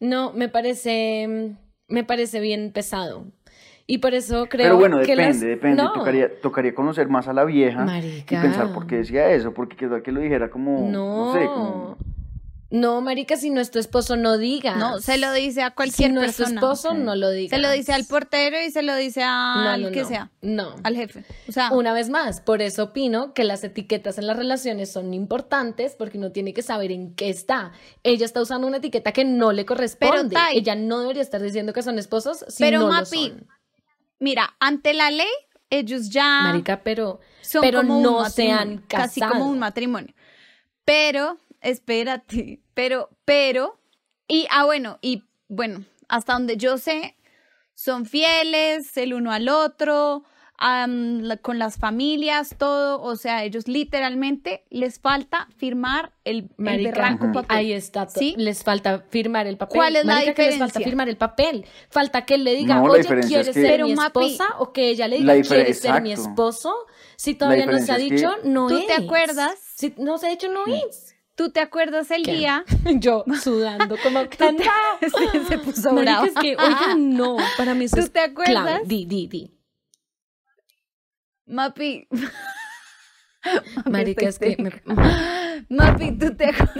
No, me parece, me parece bien pesado. Y por eso creo Pero bueno, que depende, las- depende. No. Tocaría, tocaría conocer más a la vieja Marica. y pensar por qué decía eso, porque quedó que lo dijera como, no, No. sé, como... No, marica, si no es tu esposo, no digas. No, se lo dice a Si cualquier no es tu persona. esposo, no lo digas. Se lo dice al portero y se lo dice No, al no, que no. sea, No. al jefe. O sea, Una vez más, por eso opino que las etiquetas en las relaciones son importantes porque uno tiene que saber en qué está. Ella está usando una etiqueta que no le corresponde. Tai- Ella no debería estar diciendo que son esposos si pero no lo Mapi, son. mira, ante la ley, ellos ya Marica, pero, son pero como no se han casado. casi como un matrimonio. Pero, espérate, pero, pero, y, ah, bueno, y bueno, hasta donde yo sé, son fieles el uno al otro, la- con las familias, todo, o sea, ellos literalmente les falta firmar el, el Marica, berraco papel. ahí está. ¿Sí? Les falta firmar el papel. ¿Cuál es la Marica, que les falta diferencia? firmar el papel. Falta que él le diga, No, oye, diferencia ¿quieres es que- ser Pero, mi Mapi, esposa? O que ella le diga, ¿quieres ser mi esposo? Si todavía no se ha diferencia es dicho, que- no ¿Tú es. te acuerdas? Si no se ha dicho, no es. ¿Tú te acuerdas el ¿Qué? día? Yo sudando como te- se, se puso Marica, brava. es que, oigan, no, para mí eso ¿Tú es te acuerdas? clave. Di, di, di. Mapi. Marica, estoy es que me-. Mapi, ¿tú te acuerdas?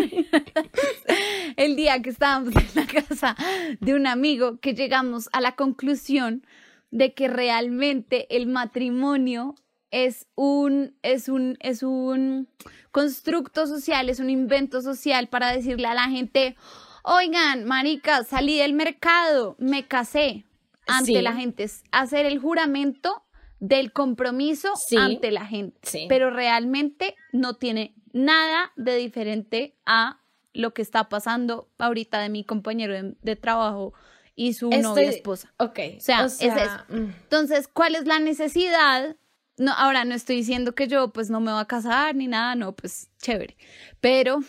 El día que estábamos en la casa de un amigo que llegamos a la conclusión de que realmente el matrimonio es un, es un, es un constructo social, es un invento social para decirle a la gente, oigan, marica, salí del mercado, me casé ante Sí. la gente, es hacer el juramento del compromiso Sí. ante la gente, Sí. pero realmente no tiene nada de diferente a lo que está pasando ahorita de mi compañero de, de trabajo y su Estoy- novia esposa. Ok. O sea, es eso. mm. Entonces, ¿cuál es la necesidad? No, ahora no estoy diciendo que yo pues no me voy a casar ni nada, no, pues chévere. Pero,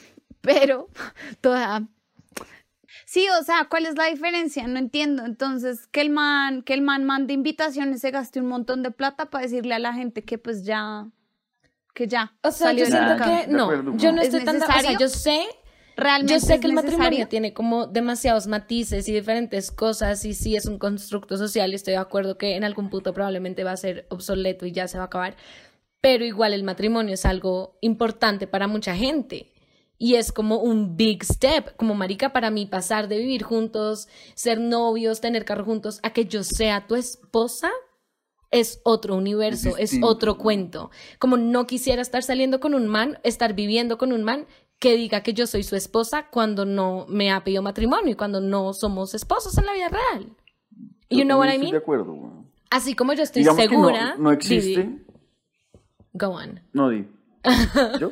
pero, toda. Sí, o sea, ¿cuál es la diferencia? No entiendo. Entonces, que el man, que el man mande invitaciones, se gaste un montón de plata para decirle a la gente que pues ya, que ya. O sea, salió yo siento que no, yo no. no ¿Es estoy tan, o sea, yo sé, Realmente yo sé es que el matrimonio tiene como demasiados matices y diferentes cosas y sí es un constructo social y estoy de acuerdo que en algún punto probablemente va a ser obsoleto y ya se va a acabar, pero igual el matrimonio es algo importante para mucha gente. Y es como un big step, como marica para mí pasar de vivir juntos, ser novios, tener carro juntos, a que yo sea tu esposa, es otro universo, es, distinto. otro cuento. Como no quisiera estar saliendo con un man, estar viviendo con un man que diga que yo soy su esposa cuando no me ha pedido matrimonio y cuando no somos esposos en la vida real. You Yo know what I mean? de acuerdo. Así como yo estoy Digamos que no- segura. no, existe. Go on. No di. ¿Yo?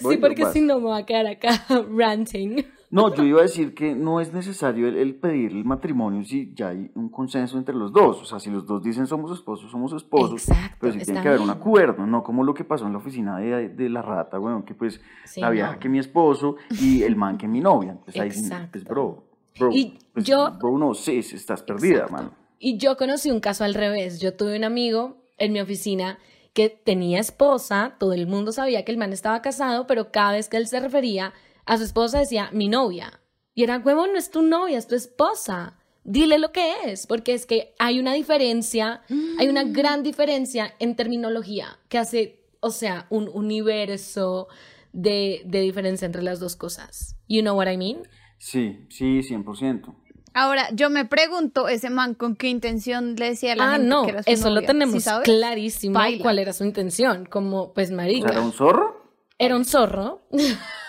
Sí, porque si no me va a quedar acá ranting. No, yo iba a decir que no es necesario el, el pedir el matrimonio si ya hay un consenso entre los dos. O sea, si los dos dicen somos esposos, somos esposos. Exacto, pero sí tiene que haber un acuerdo, no como lo que pasó en la oficina de, de la rata, bueno, que pues Sí, la vieja no. que mi esposo y el man que mi novia. Pues ahí pues bro. Bro, Y pues, yo- Bro, no, sí, sí, estás perdida, mano. Y yo conocí un caso al revés. Yo tuve un amigo en mi oficina que tenía esposa, todo el mundo sabía que el man estaba casado, pero cada vez que él se refería a su esposa decía mi novia. Y era, huevón, no es tu novia, es tu esposa. Dile lo que es, porque es que hay una diferencia, hay una gran diferencia en terminología que hace, o sea, un universo de, de diferencia entre las dos cosas. You know what I mean? Sí, sí, 100%. Ahora, yo me pregunto, ese man con qué intención le decía a la Ah, gente no, que era su eso lo tenemos clarísimo Baila. cuál era su intención, como pues marica. ¿Era un zorro? Era un zorro.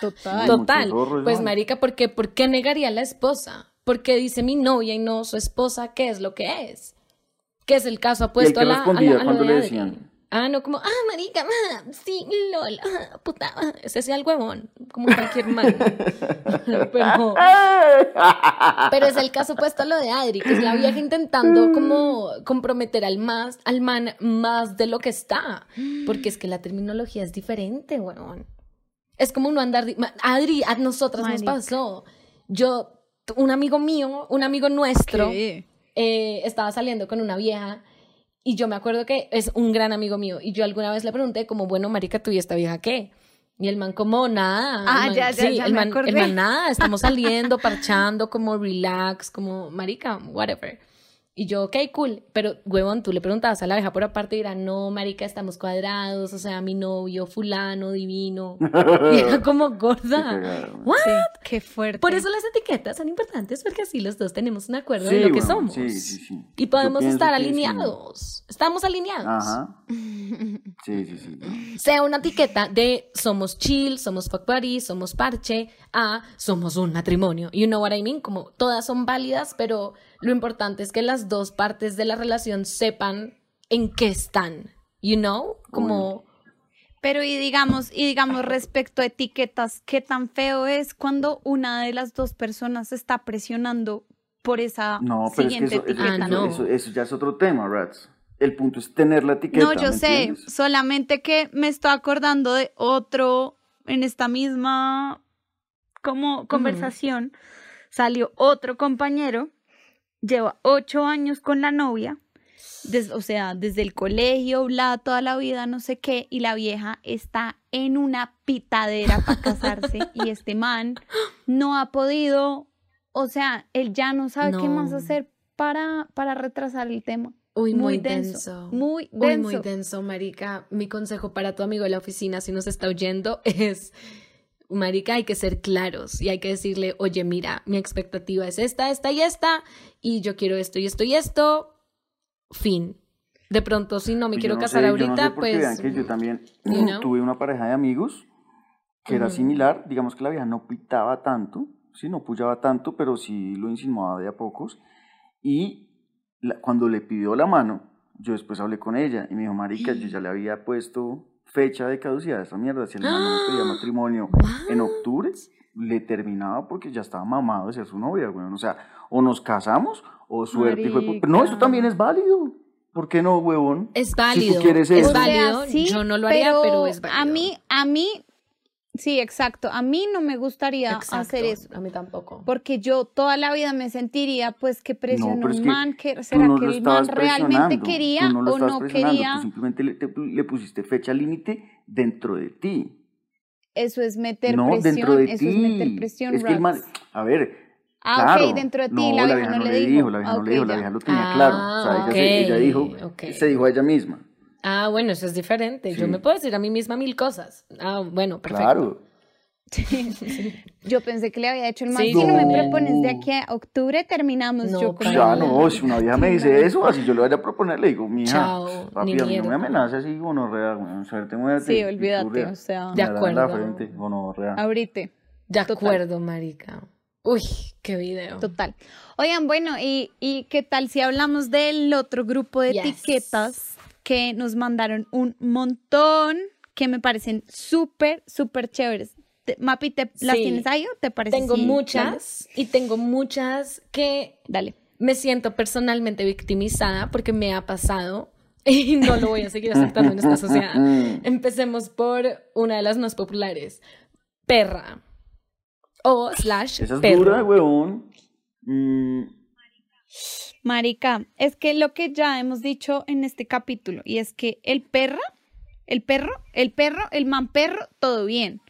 Total. Total. zorro, Pues ¿no? marica, ¿por qué, ¿por qué negaría a la esposa? Porque dice mi novia y no su esposa, ¿qué es lo que es? ¿Qué es el caso apuesto qué a la, a respondía la- a lo cuando de le Adri? decían? Ah, no, como, ah, marica, ah, sí, lol, ah, puta, ah, ese sea el huevón, como cualquier man. pero, pero es el caso opuesto a lo de Adri, que es la vieja intentando como comprometer al más, al man más de lo que está. Porque es que la terminología es diferente, weón. Es como uno andar. Adri, a nosotras Marica. nos pasó. Yo, un amigo mío, un amigo nuestro, eh, estaba saliendo con una vieja. Y yo me acuerdo que es un gran amigo mío. Y yo alguna vez le pregunté, como, bueno, marica, ¿tú y esta vieja qué? Y el man como, nada. Ah, man- ya, ya, sí, ya el me acordé. el man, nada, estamos saliendo, parchando, como relax, como, marica, whatever. Y yo, ok, cool. Pero, huevón, tú le preguntabas a la abeja por aparte y era, no, marica, estamos cuadrados, o sea, mi novio, fulano, divino. y era como gorda. ¿What? Sí, qué fuerte. Por eso las etiquetas son importantes, porque así los dos tenemos un acuerdo Sí, de lo que somos. sí, sí, sí. Y podemos estar alineados. Estamos alineados. Ajá. Sí, sí, sí. Sea una etiqueta de somos chill, somos fuck buddy, somos parche, a somos un matrimonio. You know what I mean? Como todas son válidas, pero lo importante es que las dos partes de la relación sepan en qué están. You know? Como. Pero y digamos, y digamos respecto a etiquetas, ¿qué tan feo es cuando una de las dos personas está presionando por esa No, pero es que siguiente eso, eso- etiqueta? Ah, eso- no. eso- eso ya es otro tema, Rats. El punto es tener la etiqueta. No, yo ¿me sé, entiendes? solamente que me estoy acordando de otro en esta misma como conversación. Salió otro compañero, lleva ocho años con la novia, des- o sea, desde el colegio, bla, toda la vida, no sé qué, y la vieja está en una pitadera para casarse y este man no ha podido, o sea, él ya no sabe qué más hacer para, para retrasar el tema. Uy, muy, Muy denso. denso, muy Uy, denso. muy denso, Marica. Mi consejo para tu amigo de la oficina, si nos está oyendo, es. Marica, hay que ser claros y hay que decirle, oye, mira, mi expectativa es esta, esta y esta, y yo quiero esto y esto y esto. Fin. De pronto, si no me Pues quiero no casar sé, yo no ahorita, sé pues. vean que yo también you know. tuve una pareja de amigos que era similar. Digamos que la vieja no pitaba tanto, sí, no puyaba tanto, pero sí lo insinuaba de a pocos. Y la- cuando le pidió la mano, yo después hablé con ella y me dijo, Marica, yo ya le había puesto fecha de caducidad a esa mierda. Si el man no me pedía matrimonio en octubre, le terminaba porque ya estaba mamado de ser su novia, güey. O sea, o nos casamos o suerte. de Pero no, eso también es válido. ¿Por qué no, huevón? Es Si válido. tú quieres es eso. O sea, válido. sí, yo no lo haría, pero, es válido. A mí, a mí, sí, exacto. A mí no me gustaría Exacto, hacer eso. A mí tampoco. Porque yo toda la vida me sentiría, pues, que presionó es un que man, que será no que el man realmente quería tú no lo o no quería. Tú simplemente le, te- le pusiste fecha límite dentro de ti. Eso es meter no, presión. dentro de eso ti. es meter presión. Es que el man, a ver, Ah, claro. ok, dentro de ti, no, la vieja no le dijo. la vieja Ah, no le dijo, la vieja lo tenía Ah, claro. O sea, ella, se, ella dijo, ok. se dijo a ella misma. Ah, bueno, eso es diferente. Yo Sí. me puedo decir a mí misma mil cosas. Ah, bueno, perfecto. Claro. Yo pensé que le había hecho el man. Sí, si no me no. propones de aquí a octubre, terminamos. No, yo con Ya no, si una vieja me dice eso, así yo le voy a proponer, le digo, mija, Chao, papi, ni a mí no me amenaces así, gonorrea, güey, suerte, muerte. Sí, olvídate, o sea. De acuerdo. Frente, gonorrea. Ahorita. De Total. acuerdo, marica. Uy, qué video. Total. Oigan, bueno, ¿y, y qué tal si hablamos del otro grupo de Yes. etiquetas que nos mandaron un montón que me parecen súper, súper chéveres? Te- Mapi, ¿te, ¿las Sí. tienes ahí o te parece? Tengo muchas y tengo muchas que Dale. me siento personalmente victimizada porque me ha pasado y no lo voy a seguir aceptando en esta sociedad. Empecemos por una de las más populares, perra o slash Esa es perro. dura, huevón. Mm, Marica, es que lo que ya hemos dicho en este capítulo, y es que el perra, el perro, el perro, el man perro, todo bien.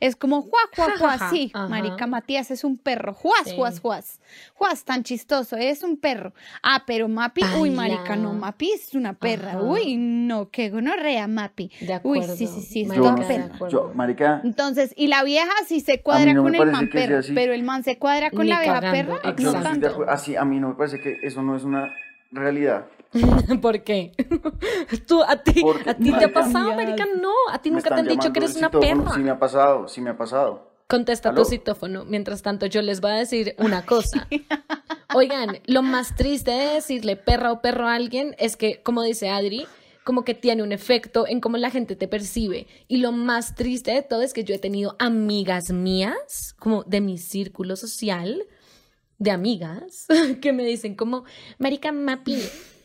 Es como juá, juá, Ja, juá, ja, ja. sí, Ajá. marica, Matías es un perro, juás, Sí. juás, juás, juás, tan chistoso, es un perro. Ah, pero Mapi, uy, marica, no, Mapi es una perra, Ajá. uy, no, qué gonorrea, Mapi. De Uy, acuerdo. sí, sí, sí, es toda Marica, de perra. yo, marica, Entonces, y la vieja sí se cuadra no con el man perro, pero el man se cuadra con Ni la vieja cagando, perra, no no estoy de tanto. acuerdo. Así, a mí no me parece que eso no es una realidad. ¿Por qué? Tú, a ti, Porque, a ti te ha pasado, marica, no, a ti nunca te han dicho que eres una perra. Sí me ha pasado, sí me ha pasado. Contesta ¿Aló? tu citófono. Mientras tanto, yo les voy a decir una cosa. Oigan, lo más triste de decirle perra o perro a alguien es que, como dice Adri, como que tiene un efecto en cómo la gente te percibe. Y lo más triste de todo es que yo he tenido amigas mías, como de mi círculo social, de amigas, que me dicen como, Marica Mapi,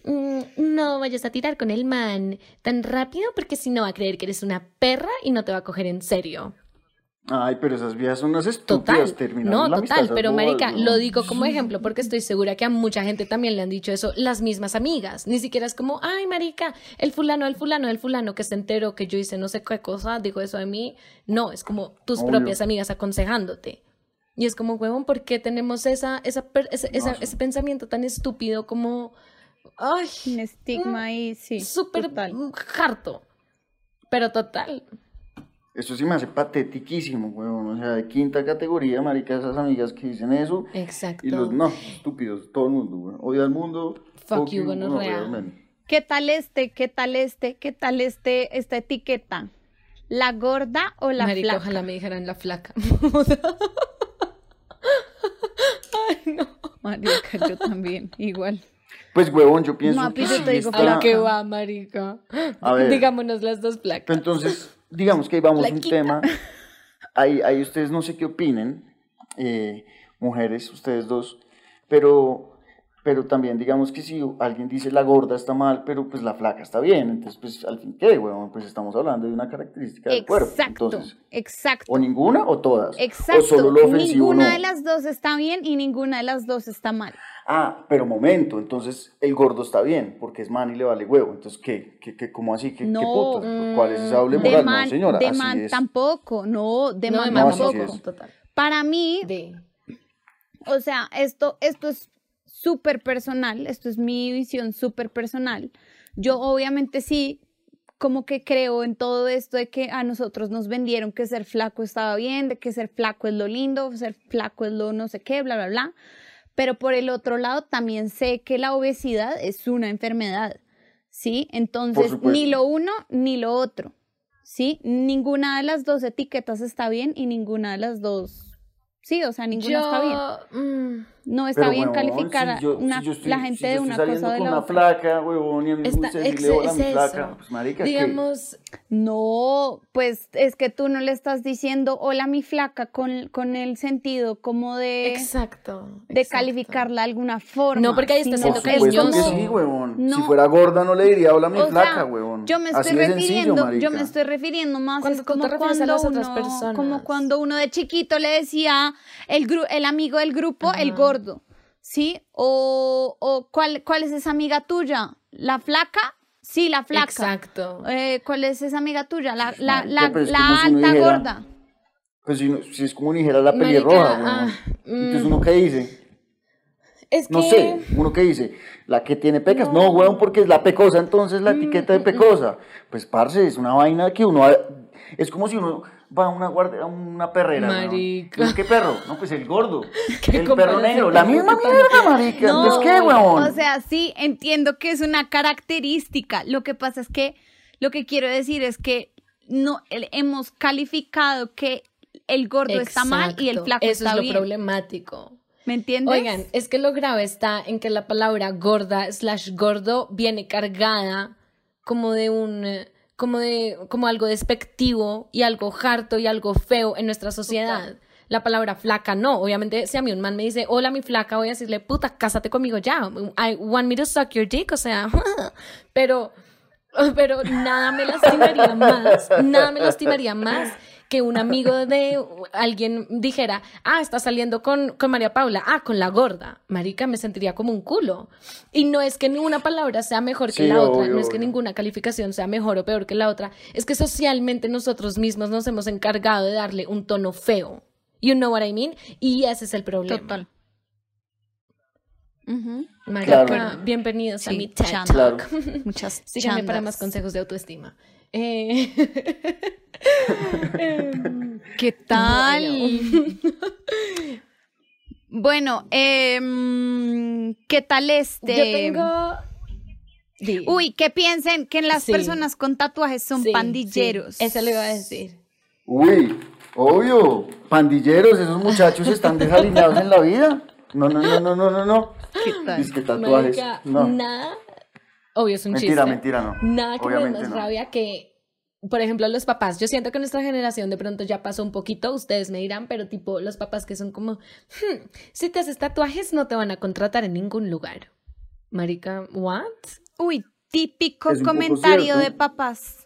no vayas a tirar con el man tan rápido porque si no va a creer que eres una perra y no te va a coger en serio. Ay, pero esas vías son unas Total, estúpidas. terminando no, la total, pero marica, lo digo como ejemplo porque estoy segura que a mucha gente también le han dicho eso, las mismas amigas, ni siquiera es como, ay marica, el fulano, el fulano, el fulano que se enteró que yo hice no sé qué cosa, dijo eso de mí, no, es como tus Obvio. propias amigas aconsejándote, Y es como, huevón, ¿por qué tenemos esa, esa, esa- ese pensamiento tan estúpido como, ay, Un estigma ahí, sí. súper total. harto? Pero total. Eso sí me hace patetiquísimo, weón. O sea, de quinta categoría, marica, esas amigas que dicen eso. Exacto. Y los, no, estúpidos, todo el mundo, weón. Odia al mundo. Fuck you, gonorrea. men. ¿Qué tal este? ¿Qué tal este? ¿Qué tal este? Esta etiqueta. ¿La gorda o la Marica, flaca? ojalá me dijeran la flaca. Marica, yo también, igual. Pues, huevón, yo pienso Mapi, que yo sí te digo está- A lo flaca. que va, marica. A ver. Digámonos las dos flacas. Entonces, digamos que ahí vamos a un tema. Ahí, ahí ustedes no sé qué opinen, eh, mujeres, ustedes dos, pero, pero también digamos que si alguien dice la gorda está mal, pero pues la flaca está bien, entonces pues al fin qué, huevón, pues estamos hablando de una característica del cuerpo. Exacto, Entonces, exacto. o ninguna o todas. Exacto. O solo lo ofensivo ninguna no. de las dos está bien y ninguna de las dos está mal. Ah, pero momento, entonces el gordo está bien, porque es man y le vale huevo. Entonces, ¿qué? ¿Qué, qué cómo así? ¿Qué, qué No, putas? ¿Cuál es esa doble De moral? man, no, señora, de así man es. tampoco, no, de No, man tampoco. Total. Para mí, De. o sea, esto, esto es súper personal, esto es mi visión súper personal. Yo obviamente sí, como que creo en todo esto de que a nosotros nos vendieron que ser flaco estaba bien, de que ser flaco es lo lindo, ser flaco es lo no sé qué, bla, bla, bla. Pero por el otro lado también sé que la obesidad es una enfermedad, ¿sí? Entonces, ni lo uno ni lo otro, ¿sí? Ninguna de las dos etiquetas está bien y ninguna de las dos, sí, o sea, ninguna está bien. mm, No está Pero, bien huevón, calificar a si yo- una- si yo estoy- la si gente yo de una cosa o de con la una otra. flaca, huevón, y a mí me Está- gusta decirle ex- hola a mi es flaca. Pues, marica, ¿qué? digamos, No, pues es que tú no le estás diciendo hola mi flaca con, con el sentido como de, exacto. de exacto. calificarla de alguna forma. No, porque ahí está siendo es cariñoso. sí, huevón. No. Si fuera gorda no le diría hola mi O flaca, sea, huevón. Yo me estoy Así de sencillo, refiriendo, yo me estoy refiriendo más es como a cuando otras uno, personas. como cuando uno de chiquito le decía el gru- el amigo del grupo, el Ajá. Gordo, ¿sí? O, o ¿cuál, cuál es esa amiga tuya, la flaca, sí, la flaca. Exacto. Eh, ¿Cuál es esa amiga tuya? La, la, la, si alta dijera- gorda. Pues si, no- si es como dijera la pelirroja, huevón. ah, Entonces mm. uno qué dice, Es no que- sé, uno qué dice, la que tiene pecas, no, huevón, porque es la pecosa, entonces Mm, la etiqueta de pecosa. Pues parce, es una vaina que uno, es como si uno va a una guardia, a una perrera. Marica. ¿No, ¿Qué perro? No, pues el gordo, ¿Qué el perro negro, la misma mierda, marica. No, Entonces qué, huevón. O sea, sí, entiendo que es una característica. Lo que pasa es que lo que quiero decir es que no el- hemos calificado que el gordo está mal y el flaco Eso está es lo bien. problemático. ¿Me entiendes? Oigan, es que lo grave está en que la palabra gorda slash gordo viene cargada como de un eh, como de como algo despectivo y algo harto y algo feo en nuestra sociedad. La palabra flaca no, obviamente si a mí un man me dice, hola mi flaca, voy a decirle, puta, cásate conmigo ya, I want me to suck your dick, o sea, pero, pero nada me lastimaría más, nada me lastimaría más que un amigo de alguien dijera, ah, está saliendo con, con María Paula, ah, con la gorda. Marica, me sentiría como un culo. Y no es que ninguna palabra sea mejor que Sí, la otra, no es que obvio. ninguna calificación sea mejor o peor que la otra, es que socialmente nosotros mismos nos hemos encargado de darle un tono feo. You know what I mean? Y ese es el problema. Total. Marica, Claro. bienvenidos a mi TED. Claro. Muchas Síganme para chandas. más consejos de autoestima. Eh, ¿Qué tal? Bueno, em, ¿qué tal este? Yo tengo... Uy, que piensen que las Sí. personas con tatuajes son Sí, pandilleros. sí, Eso le iba a decir. Uy, obvio, pandilleros, esos muchachos están desalineados en la vida. No, no, no, no, no, no, no. ¿Qué tal? Dice que tatuajes. Marica, No. nada. Obvio, es un Mentira, chiste. mentira, no. Nada que me dé más no. rabia que, por ejemplo, los papás. Yo siento que nuestra generación de pronto ya pasó un poquito, ustedes me dirán, pero tipo los papás que son como, "Hmm, si te haces tatuajes no te van a contratar en ningún lugar. Marica, ¿what? Uy, típico comentario de papás.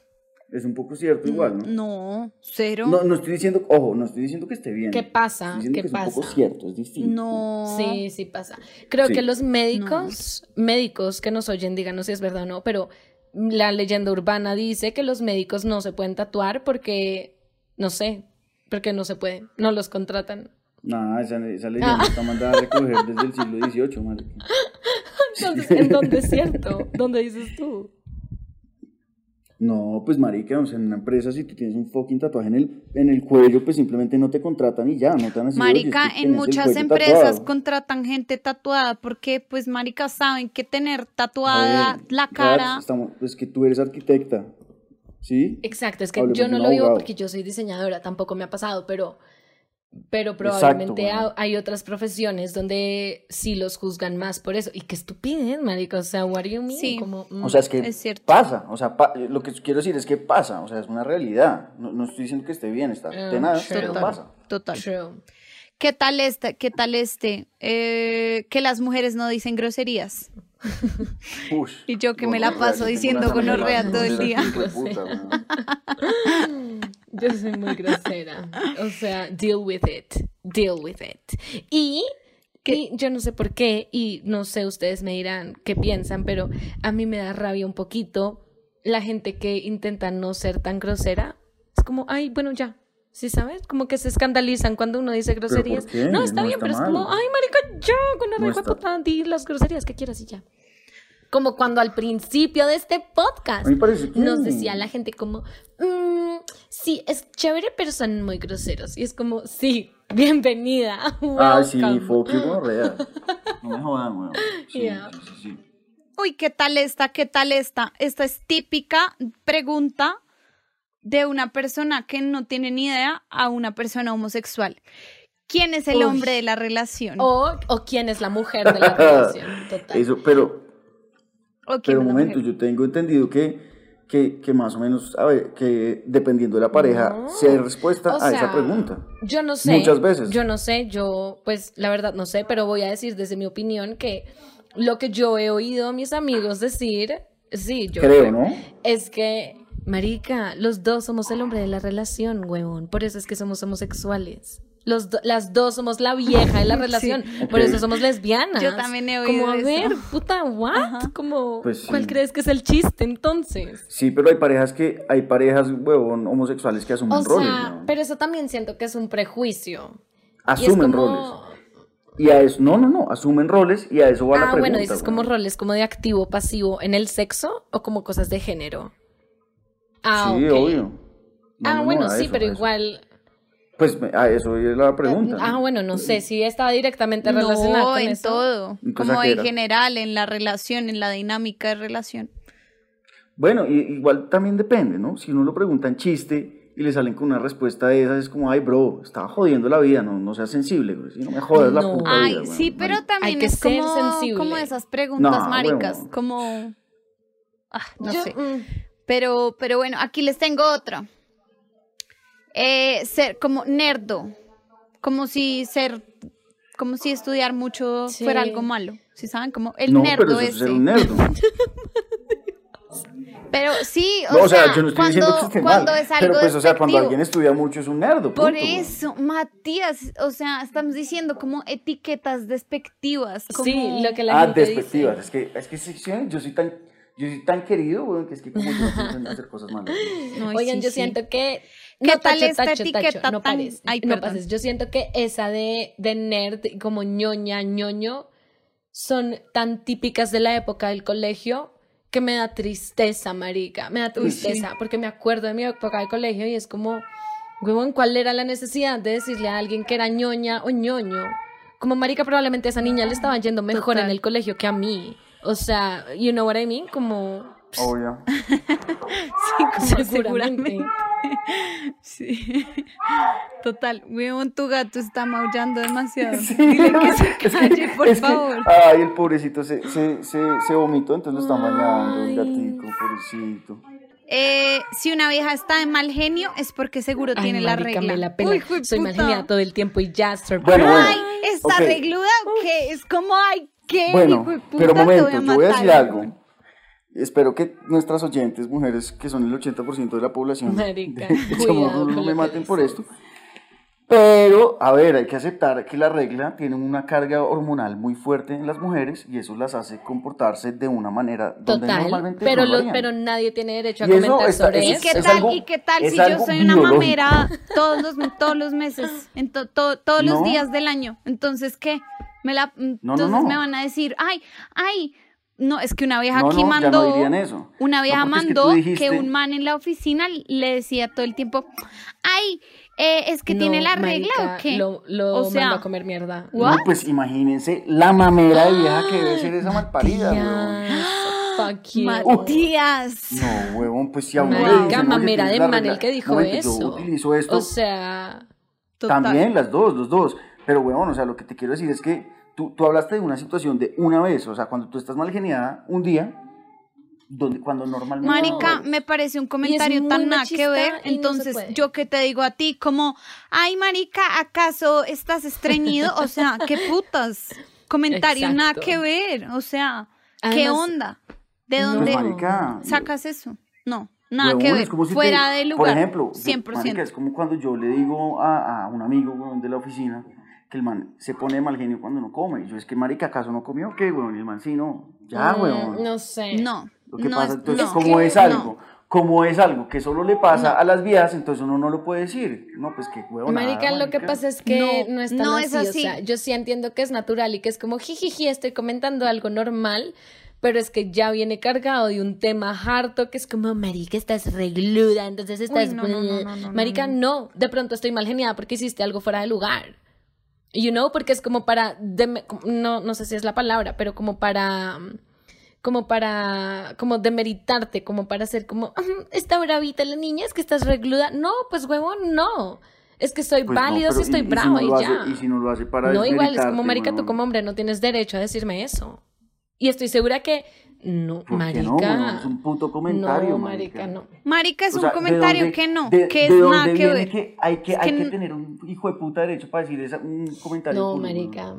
Es un poco cierto igual, ¿no? No, cero. No, no estoy diciendo, ojo, no estoy diciendo que esté bien. ¿Qué pasa? Estoy ¿Qué que es pasa? un poco cierto, es distinto. No. Sí, sí pasa. Creo Sí. que los médicos, médicos que nos oyen, díganos si es verdad o no, pero la leyenda urbana dice que los médicos no se pueden tatuar porque, no sé, porque no se puede, no los contratan. Nah, esa, esa leyenda está mandada a recoger desde el siglo XVIII, marica. Entonces, ¿en dónde es cierto? ¿Dónde dices tú? No, pues marica, o sea, en una empresa si tú tienes un fucking tatuaje en el, en el cuello, pues simplemente no te contratan y ya, no te van a decir, "Oye, Marica, es que en muchas empresas tatuado". contratan gente tatuada porque, pues, marica, saben que tener tatuada ver, la cara. estamos- pues que tú eres arquitecta, ¿sí? Exacto, es que Hablemos yo no lo vivo porque yo soy diseñadora, tampoco me ha pasado, pero, pero probablemente hay otras profesiones donde sí los juzgan más por eso. Y qué estupidez, marica, o sea, what do you mean? Sí. Como, mm, O sea, es que Es cierto. pasa, o sea, pa- lo que quiero decir es que pasa, o sea, es una realidad. No, no estoy diciendo que esté bien, está Ah, tenaz, true. pero Total. pasa. Total. true. ¿Qué tal este? ¿Qué tal este? Eh, que las mujeres no dicen groserías. Y yo que me la paso diciendo amigas gonorrea todo el día. Yo soy muy grosera. O sea, deal with it. Deal with it. Y, y yo no sé por qué, y no sé, ustedes me dirán qué piensan, pero a mí me da rabia un poquito la gente que intenta no ser tan grosera. Es como, ay, bueno, ya. ¿Sí sabes? Como que se escandalizan cuando uno dice groserías. por qué? No, está No bien, está pero es como, ay, marica, ya, con la No puta, di las groserías que quieras y ya. Como cuando al principio de este podcast nos decía la gente como, "Mm, sí, es chévere, pero son muy groseros. Y es como, sí, bienvenida. Ah, sí, welcome". fuck you, gonorrea. No me jodan, weón. Sí, Yeah. sí, sí, sí. Uy, ¿qué tal esta? ¿Qué tal esta? Esta es típica pregunta de una persona que no tiene ni idea a una persona homosexual. ¿Quién es el Uy. hombre de la relación? O, o quién es la mujer de la relación. Total. Eso, pero, ¿O quién pero un momento, mujer? yo tengo entendido que, que, que más o menos, a ver, que dependiendo de la pareja, No. si hay respuesta O a sea, esa pregunta. Yo no sé. Muchas veces. Yo no sé, yo, pues, la verdad no sé, pero voy a decir desde mi opinión que lo que yo he oído a mis amigos decir, sí, yo Creo, ¿no? Es que, marica, los dos somos el hombre de la relación, huevón. Por eso es que somos homosexuales. Los do- las dos somos la vieja de la relación. Por eso somos lesbianas. Yo también he oído Como, a eso. ver, puta, what? Como, Pues sí. ¿cuál crees que es el chiste entonces? Sí, pero hay parejas que, hay parejas, huevón, homosexuales que asumen O roles, sea, ¿no? pero eso también siento que es un prejuicio. Asumen como- roles. Y a eso, no, no, no, asumen roles y a eso va la Ah, pregunta. bueno, dices como roles como de activo, pasivo en el sexo o como cosas de género. Ah, Sí, obvio. No, ah, no, no, bueno, sí, eso, pero igual. Pues a eso es la pregunta. Ah, ¿no? bueno, no sé si estaba directamente relacionada No, con en eso. todo. Como ¿a qué en era? general, en la relación, en la dinámica de relación. Bueno, y- igual también depende, ¿no? Si uno lo pregunta en chiste y le salen con una respuesta de esas, es como, ay, bro, estaba jodiendo la vida, no, no seas sensible, güey. Si no me jodas la No. puta Ay, vida, sí, pero también Hay que es ser como, sensible. como esas preguntas No, maricas, como... Ah, no Yo- sé. mm, Pero, pero bueno, aquí les tengo otra. Eh, ser como nerdo. Como si ser, como si estudiar mucho Sí. fuera algo malo. ¿Sí saben? Como el no, nerdo pero eso es ese. ser un nerdo. Pero sí, o, No, o sea, sea, yo no estoy cuando, diciendo que esté cuando mal. es algo pero pues, o sea, cuando alguien estudia mucho es un nerdo. Por punto, güey. eso, Matías, o sea, estamos diciendo como etiquetas despectivas. Como... Sí, lo que la Ah, gente despectivas. dice. Es que, es que sí, sí, yo soy tan, yo soy tan querido, güey, que es que como yo no hacer cosas malas. No, Oigan, sí, yo sí. siento que. ¿Qué No, tal tacho, esta tacho, etiqueta tacho, no tan- pares, Ay, no pases. Yo siento que esa de, de nerd, y como ñoña, ñoño, son tan típicas de la época del colegio que me da tristeza, marica. Me da tristeza porque me acuerdo de mi época de colegio y es como, huevón, ¿cuál era la necesidad de decirle a alguien que era ñoña o ñoño? Como marica, probablemente a esa niña le estaba yendo mejor Total. en el colegio que a mí. O sea, you know what I mean? Como, Obvio. Sí, como seguramente. seguramente. Sí. Total, weón, tu gato está maullando demasiado. Dile que se calle, por es que- favor. ay, el pobrecito se, se, se, se vomitó, entonces lo están bañando, el gatico, pobrecito. Eh, si una vieja está de mal genio es porque seguro Ay, tiene la regla. me la pela. Uy, Soy mal genial todo el tiempo y ya, surprise. Bueno, bueno. Ay, está regluda o qué? Es como, ay, qué Bueno, hijo de puta, pero momento, voy a yo voy a decir algo. Espero que nuestras oyentes, mujeres, que son el 80% de la población, Marica, de Chamorro, cuidado no me maten por esto. Pero, a ver, hay que aceptar que la regla tiene una carga hormonal muy fuerte en las mujeres y eso las hace comportarse de una manera donde Total, normalmente pero, no lo pero nadie tiene derecho a Y comentar está- sobre eso ¿Y es- eso. qué es tal, algo- ¿y qué tal es si yo soy una biológico. mamera todos los, todos los meses, en to- to- todos los No. días del año? Entonces, ¿qué? Me la, no, entonces no. me van a decir, ay, ay, no, es que una vieja No, aquí no, ya mandó, no dirían eso. una vieja No, porque es que tú mandó que, un man en la oficina le decía todo el tiempo, ay, eh, es que tiene la regla marica, o qué? Lo, lo O sea, mandó a comer mierda. ¿what? No, pues imagínense la mamera de vieja que debe ser esa malparida, weón. Matías, fuck you. Matías. No, huevón, pues si a uno Marica, mamera de man el que dijo Momento, eso. Yo utilizo esto. O sea, Total. También las dos, los dos. Pero, huevón, o sea, lo que te quiero decir es que tú, tú hablaste de una situación de una vez, o sea, cuando tú estás mal geniada un día, donde, cuando normalmente... Marica, no me parece un comentario tan nada que ver. no Entonces, yo que te digo a ti, como, ay, Marica, ¿acaso estás estreñido? O sea, qué putas. Comentario nada que ver. O sea, ¿qué onda? ¿De no, dónde marica, sacas eso? No, nada que ver. es como si te- Fuera de lugar. Por ejemplo, yo- 100%. marica, es como cuando yo le digo a, a un amigo de la oficina que el man se pone de mal genio cuando no come. Y yo, es que, marica, ¿acaso no comió qué, huevón? Y el man, sí, no. Ya, mm, huevón. no sé. no. Lo que no pasa, es- entonces, no. como que es no. algo, como es algo que solo le pasa a las vías, entonces uno no lo puede decir. No, pues que huevón. Marica, lo que pasa es que no, No, es tan no así, es así. O sea, yo sí entiendo que es natural y que es como jijiji, estoy comentando algo normal, pero es que ya viene cargado de un tema harto que es como, marica, estás regluda, entonces estás... no, no, no, no, no, marica, no. de pronto estoy mal geniada porque hiciste algo fuera de lugar. You know, porque es como para, no, no sé si es la palabra, pero como para, como para, como demeritarte, como para hacer como, "Ujú, está bravita la niña, es que estás regluda. No, pues huevón, no. Es que soy Pues no, válido si pero estoy y- y si bravo no y, ya. hace- y si no lo hace para no, igual, es como marica, tú como hombre no tienes derecho a decirme eso. Y estoy segura que, no, ¿Por qué marica. no, huevón? Es un puto comentario, No, marica. marica, no. Marica, es O un sea, ¿de comentario dónde- que no, de- que es nada que ver. que hay que, Es hay que que tener un hijo de puta derecho para decir esa, un comentario. No, culo, marica.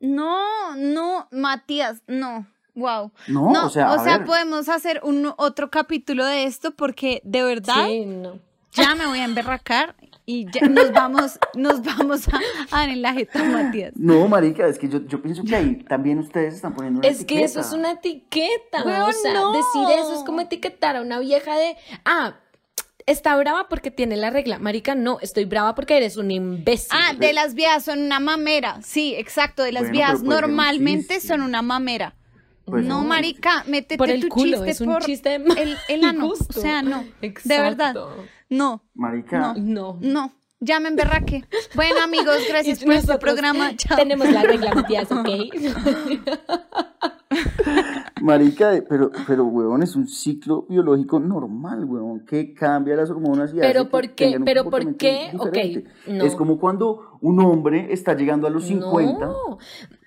No, no, Matías, no. Wow. No, o sea, a ver. podemos hacer un otro capítulo de esto porque de verdad Sí, no. ya me voy a emberracar y ya nos vamos, nos vamos a, a dar en la jeta, Matías. No, marica, es que yo, yo pienso que ahí también ustedes están poniendo una Es que eso es una etiqueta. Weón, o sea, no. decir eso es como etiquetar a una vieja de, ah, está brava porque tiene la regla. Marica, no, estoy brava porque eres un imbécil. Ah, de las vías son una mamera. Sí, exacto, de las Bueno, un normalmente son una mamera. Pues no, no. marica, métete Por el tu culo, chiste es un por chiste de el, el ano. O sea, no. De Exacto. verdad. No, Marica, No. no. Ya me emberraque. Bueno, amigos, gracias por este programa. Chao. Tenemos la regla, Matías, ¿ok? marica, pero, pero, huevón, es un ciclo biológico normal, huevón, que cambia las hormonas y Pero hace ¿por qué? Pero ¿por qué? Ok, no. Es como cuando un hombre está llegando a los 50, No,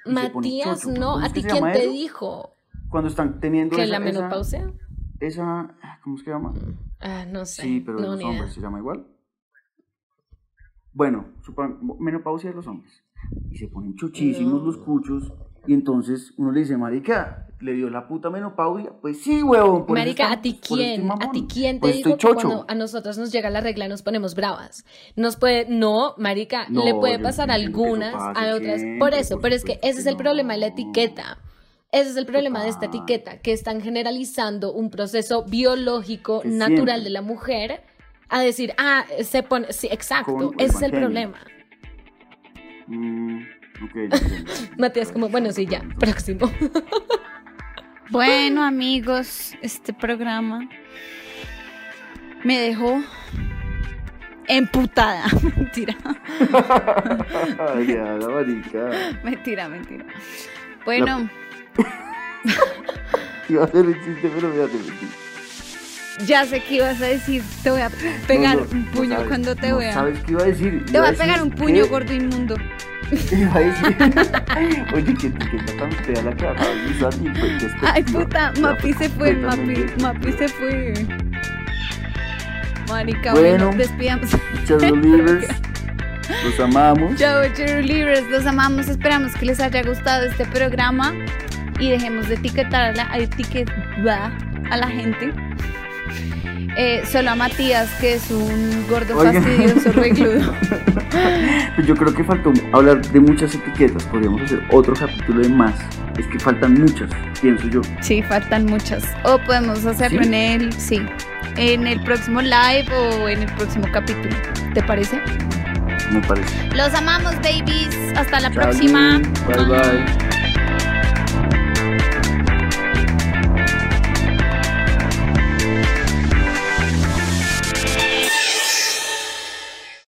Matías, chocho. no. ¿Cómo ¿A ti quién te eso? dijo cuando están teniendo que esa, la menopausia? esa, ¿cómo es que se llama? Ah, no sé. Sí, pero no, los hombres se llama igual. Bueno, menopausia de los hombres. Y se ponen chuchísimos los cuchos. Y entonces uno le dice, marica, ¿le dio la puta menopausia? Pues sí, huevón. Marica, ¿a ti quién? ¿A ti quién te pues dijo que cuando a nosotros nos llega la regla nos ponemos bravas? Nos puede, no, marica, No, le puede pasar a algunas, a otras. siempre, Por eso, por pero es que ese es el problema de la etiqueta. Ese es el problema de esta etiqueta, que están generalizando un proceso biológico Que natural siempre. de la mujer a decir, ah, se pone, sí, exacto, Con el ese es el problema. Mm, Matías, como, bueno, sí, ya, próximo. Bueno, amigos, este programa me dejó emputada. Mentira, Ay, ya, la marica. mentira, mentira. Bueno, Iba a hacer el chiste, pero me hace mentir. ya sé que ibas a decir, te voy a pegar No, no, un no puño sabes, cuando te no vea. ¿Sabes qué iba a decir? Te Iba voy a pegar un puño que- gordo inmundo. Iba a decir. Oye, que etiqueta tan fea la que acabas de usar. y fue que Ay, despectiva. puta, Ya, Mapi se fue, Mapi, completamente. Mapi se fue. Marica, Bueno. bueno, despidamos. Cheerleaders, los amamos. Chao, cheerleaders, los amamos. Esperamos que les haya gustado este programa y dejemos de etiquetar a la, a etiquetar a la gente. Eh, solo a Matías, que es un gordo Oiga. fastidioso regludo. Pues Yo creo que faltó hablar de muchas etiquetas. Podríamos hacer otro capítulo de más. Es que faltan muchas, pienso yo. Sí, faltan muchas. O podemos hacerlo ¿Sí? en el, sí, en el próximo live o en el próximo capítulo. ¿Te parece? Me parece. Los amamos, babies. Hasta la próxima. Bye bye.